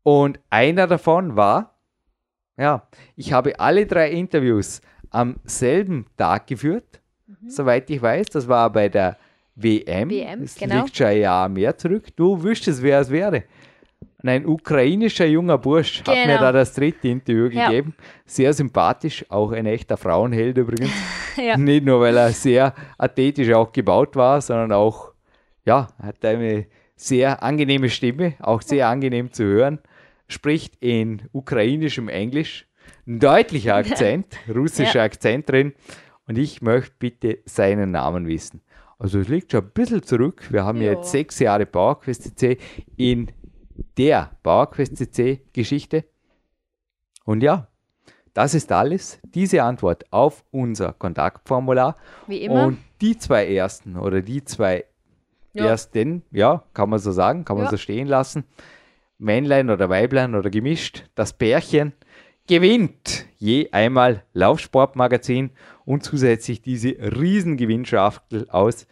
[SPEAKER 2] Und einer davon war, ja, ich habe alle drei Interviews am selben Tag geführt, soweit ich weiß. Das war bei der WM.
[SPEAKER 3] WM,
[SPEAKER 2] das
[SPEAKER 3] genau.
[SPEAKER 2] liegt schon ein Jahr mehr zurück. Du wüsstest, wer es wäre. Ein ukrainischer junger Bursch hat mir
[SPEAKER 3] Genau.
[SPEAKER 2] da das dritte Interview
[SPEAKER 3] Ja.
[SPEAKER 2] gegeben. Sehr sympathisch, auch ein echter Frauenheld übrigens.
[SPEAKER 3] Ja.
[SPEAKER 2] Nicht nur, weil er sehr athletisch auch gebaut war, sondern auch, ja, hat eine sehr angenehme Stimme, auch sehr angenehm zu hören. Spricht in ukrainischem Englisch, ein deutlicher Akzent, russischer Akzent drin. Und ich möchte bitte seinen Namen wissen. Also es liegt schon ein bisschen zurück. Wir haben ja.
[SPEAKER 3] Ja.
[SPEAKER 2] jetzt sechs Jahre PowerQuest CC in der PowerQuest CC Geschichte. Und ja, das ist alles. Diese Antwort auf unser Kontaktformular.
[SPEAKER 3] Wie immer.
[SPEAKER 2] Und die zwei ersten oder die zwei
[SPEAKER 3] Ja.
[SPEAKER 2] ersten, ja, kann man so sagen, kann man
[SPEAKER 3] Ja.
[SPEAKER 2] so stehen lassen. Männlein oder Weiblein oder gemischt, das Pärchen gewinnt je einmal Laufsportmagazin und zusätzlich diese Riesengewinnschachtel aus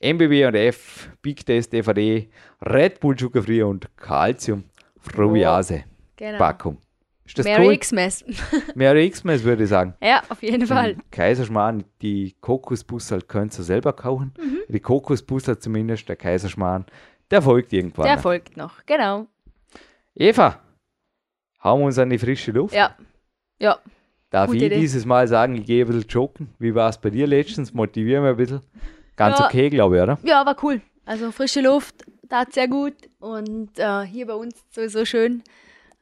[SPEAKER 2] MBB und F, Big Test DVD, Red Bull Sugarfree und Calcium Fruiase
[SPEAKER 3] genau.
[SPEAKER 2] Packung. Ist das
[SPEAKER 3] Merry
[SPEAKER 2] cool?
[SPEAKER 3] Xmas.
[SPEAKER 2] Merry Xmas würde ich sagen.
[SPEAKER 3] ja, auf jeden Fall.
[SPEAKER 2] Kaiserschmarrn, die Kokosbussel könnt ihr selber kaufen.
[SPEAKER 3] Mhm.
[SPEAKER 2] Die Kokosbussel zumindest, der Kaiserschmarrn, der folgt irgendwann.
[SPEAKER 3] Der
[SPEAKER 2] noch.
[SPEAKER 3] folgt noch. Genau.
[SPEAKER 2] Eva, hauen wir uns an die frische Luft.
[SPEAKER 3] Ja. Ja.
[SPEAKER 2] Darf
[SPEAKER 3] gute
[SPEAKER 2] ich
[SPEAKER 3] Idee.
[SPEAKER 2] dieses Mal sagen, ich gehe ein bisschen joggen? Wie war es bei dir letztens? Motivieren wir ein bisschen. Ganz
[SPEAKER 3] Ja.
[SPEAKER 2] okay, glaube ich, oder?
[SPEAKER 3] Ja, war cool. Also frische Luft, tat sehr gut. Und äh, hier bei uns sowieso schön.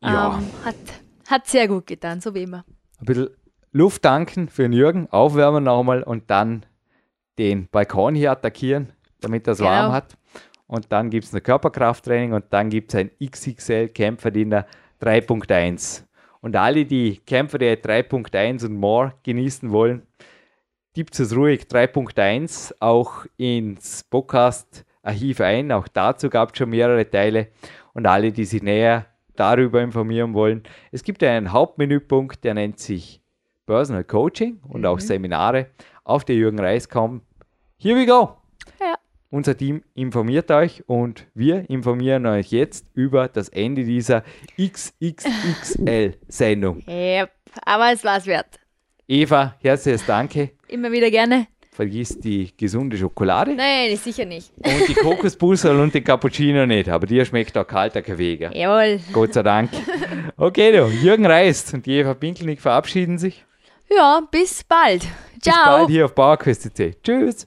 [SPEAKER 2] Ja.
[SPEAKER 3] Ähm, hat, hat sehr gut getan, so wie immer.
[SPEAKER 2] Ein bisschen Luft tanken für den Jürgen, aufwärmen nochmal und dann den Balkon hier attackieren, damit das
[SPEAKER 3] Genau.
[SPEAKER 2] warm hat. Und dann gibt es ein Körperkrafttraining und dann gibt es ein XXL Kämpferdiener 3.1. Und alle, die Kämpfer der 3.1 und more genießen wollen, gibt es ruhig 3.1 auch ins Podcast-Archiv ein. Auch dazu gab es schon mehrere Teile. Und alle, die sich näher darüber informieren wollen, es gibt einen Hauptmenüpunkt, der nennt sich Personal Coaching und auch Seminare auf der Jürgen Reis.com. Here we go!
[SPEAKER 3] Ja.
[SPEAKER 2] Unser Team informiert euch und wir informieren euch jetzt über das Ende dieser XXXL-Sendung.
[SPEAKER 3] Yep. Aber es war es wert.
[SPEAKER 2] Eva, herzliches Danke.
[SPEAKER 3] Immer wieder gerne.
[SPEAKER 2] Vergiss die gesunde Schokolade
[SPEAKER 3] Nein, sicher nicht.
[SPEAKER 2] und die Kokosbussel und den Cappuccino nicht, aber dir schmeckt auch kalter Kaffee. gell?
[SPEAKER 3] Jawohl.
[SPEAKER 2] Gott sei Dank. Okay, du, Jürgen Reist und die Eva Pinkelnick verabschieden sich.
[SPEAKER 3] Ja, bis bald.
[SPEAKER 2] Bis
[SPEAKER 3] Ciao.
[SPEAKER 2] bald hier auf PowerQuest.de. Tschüss.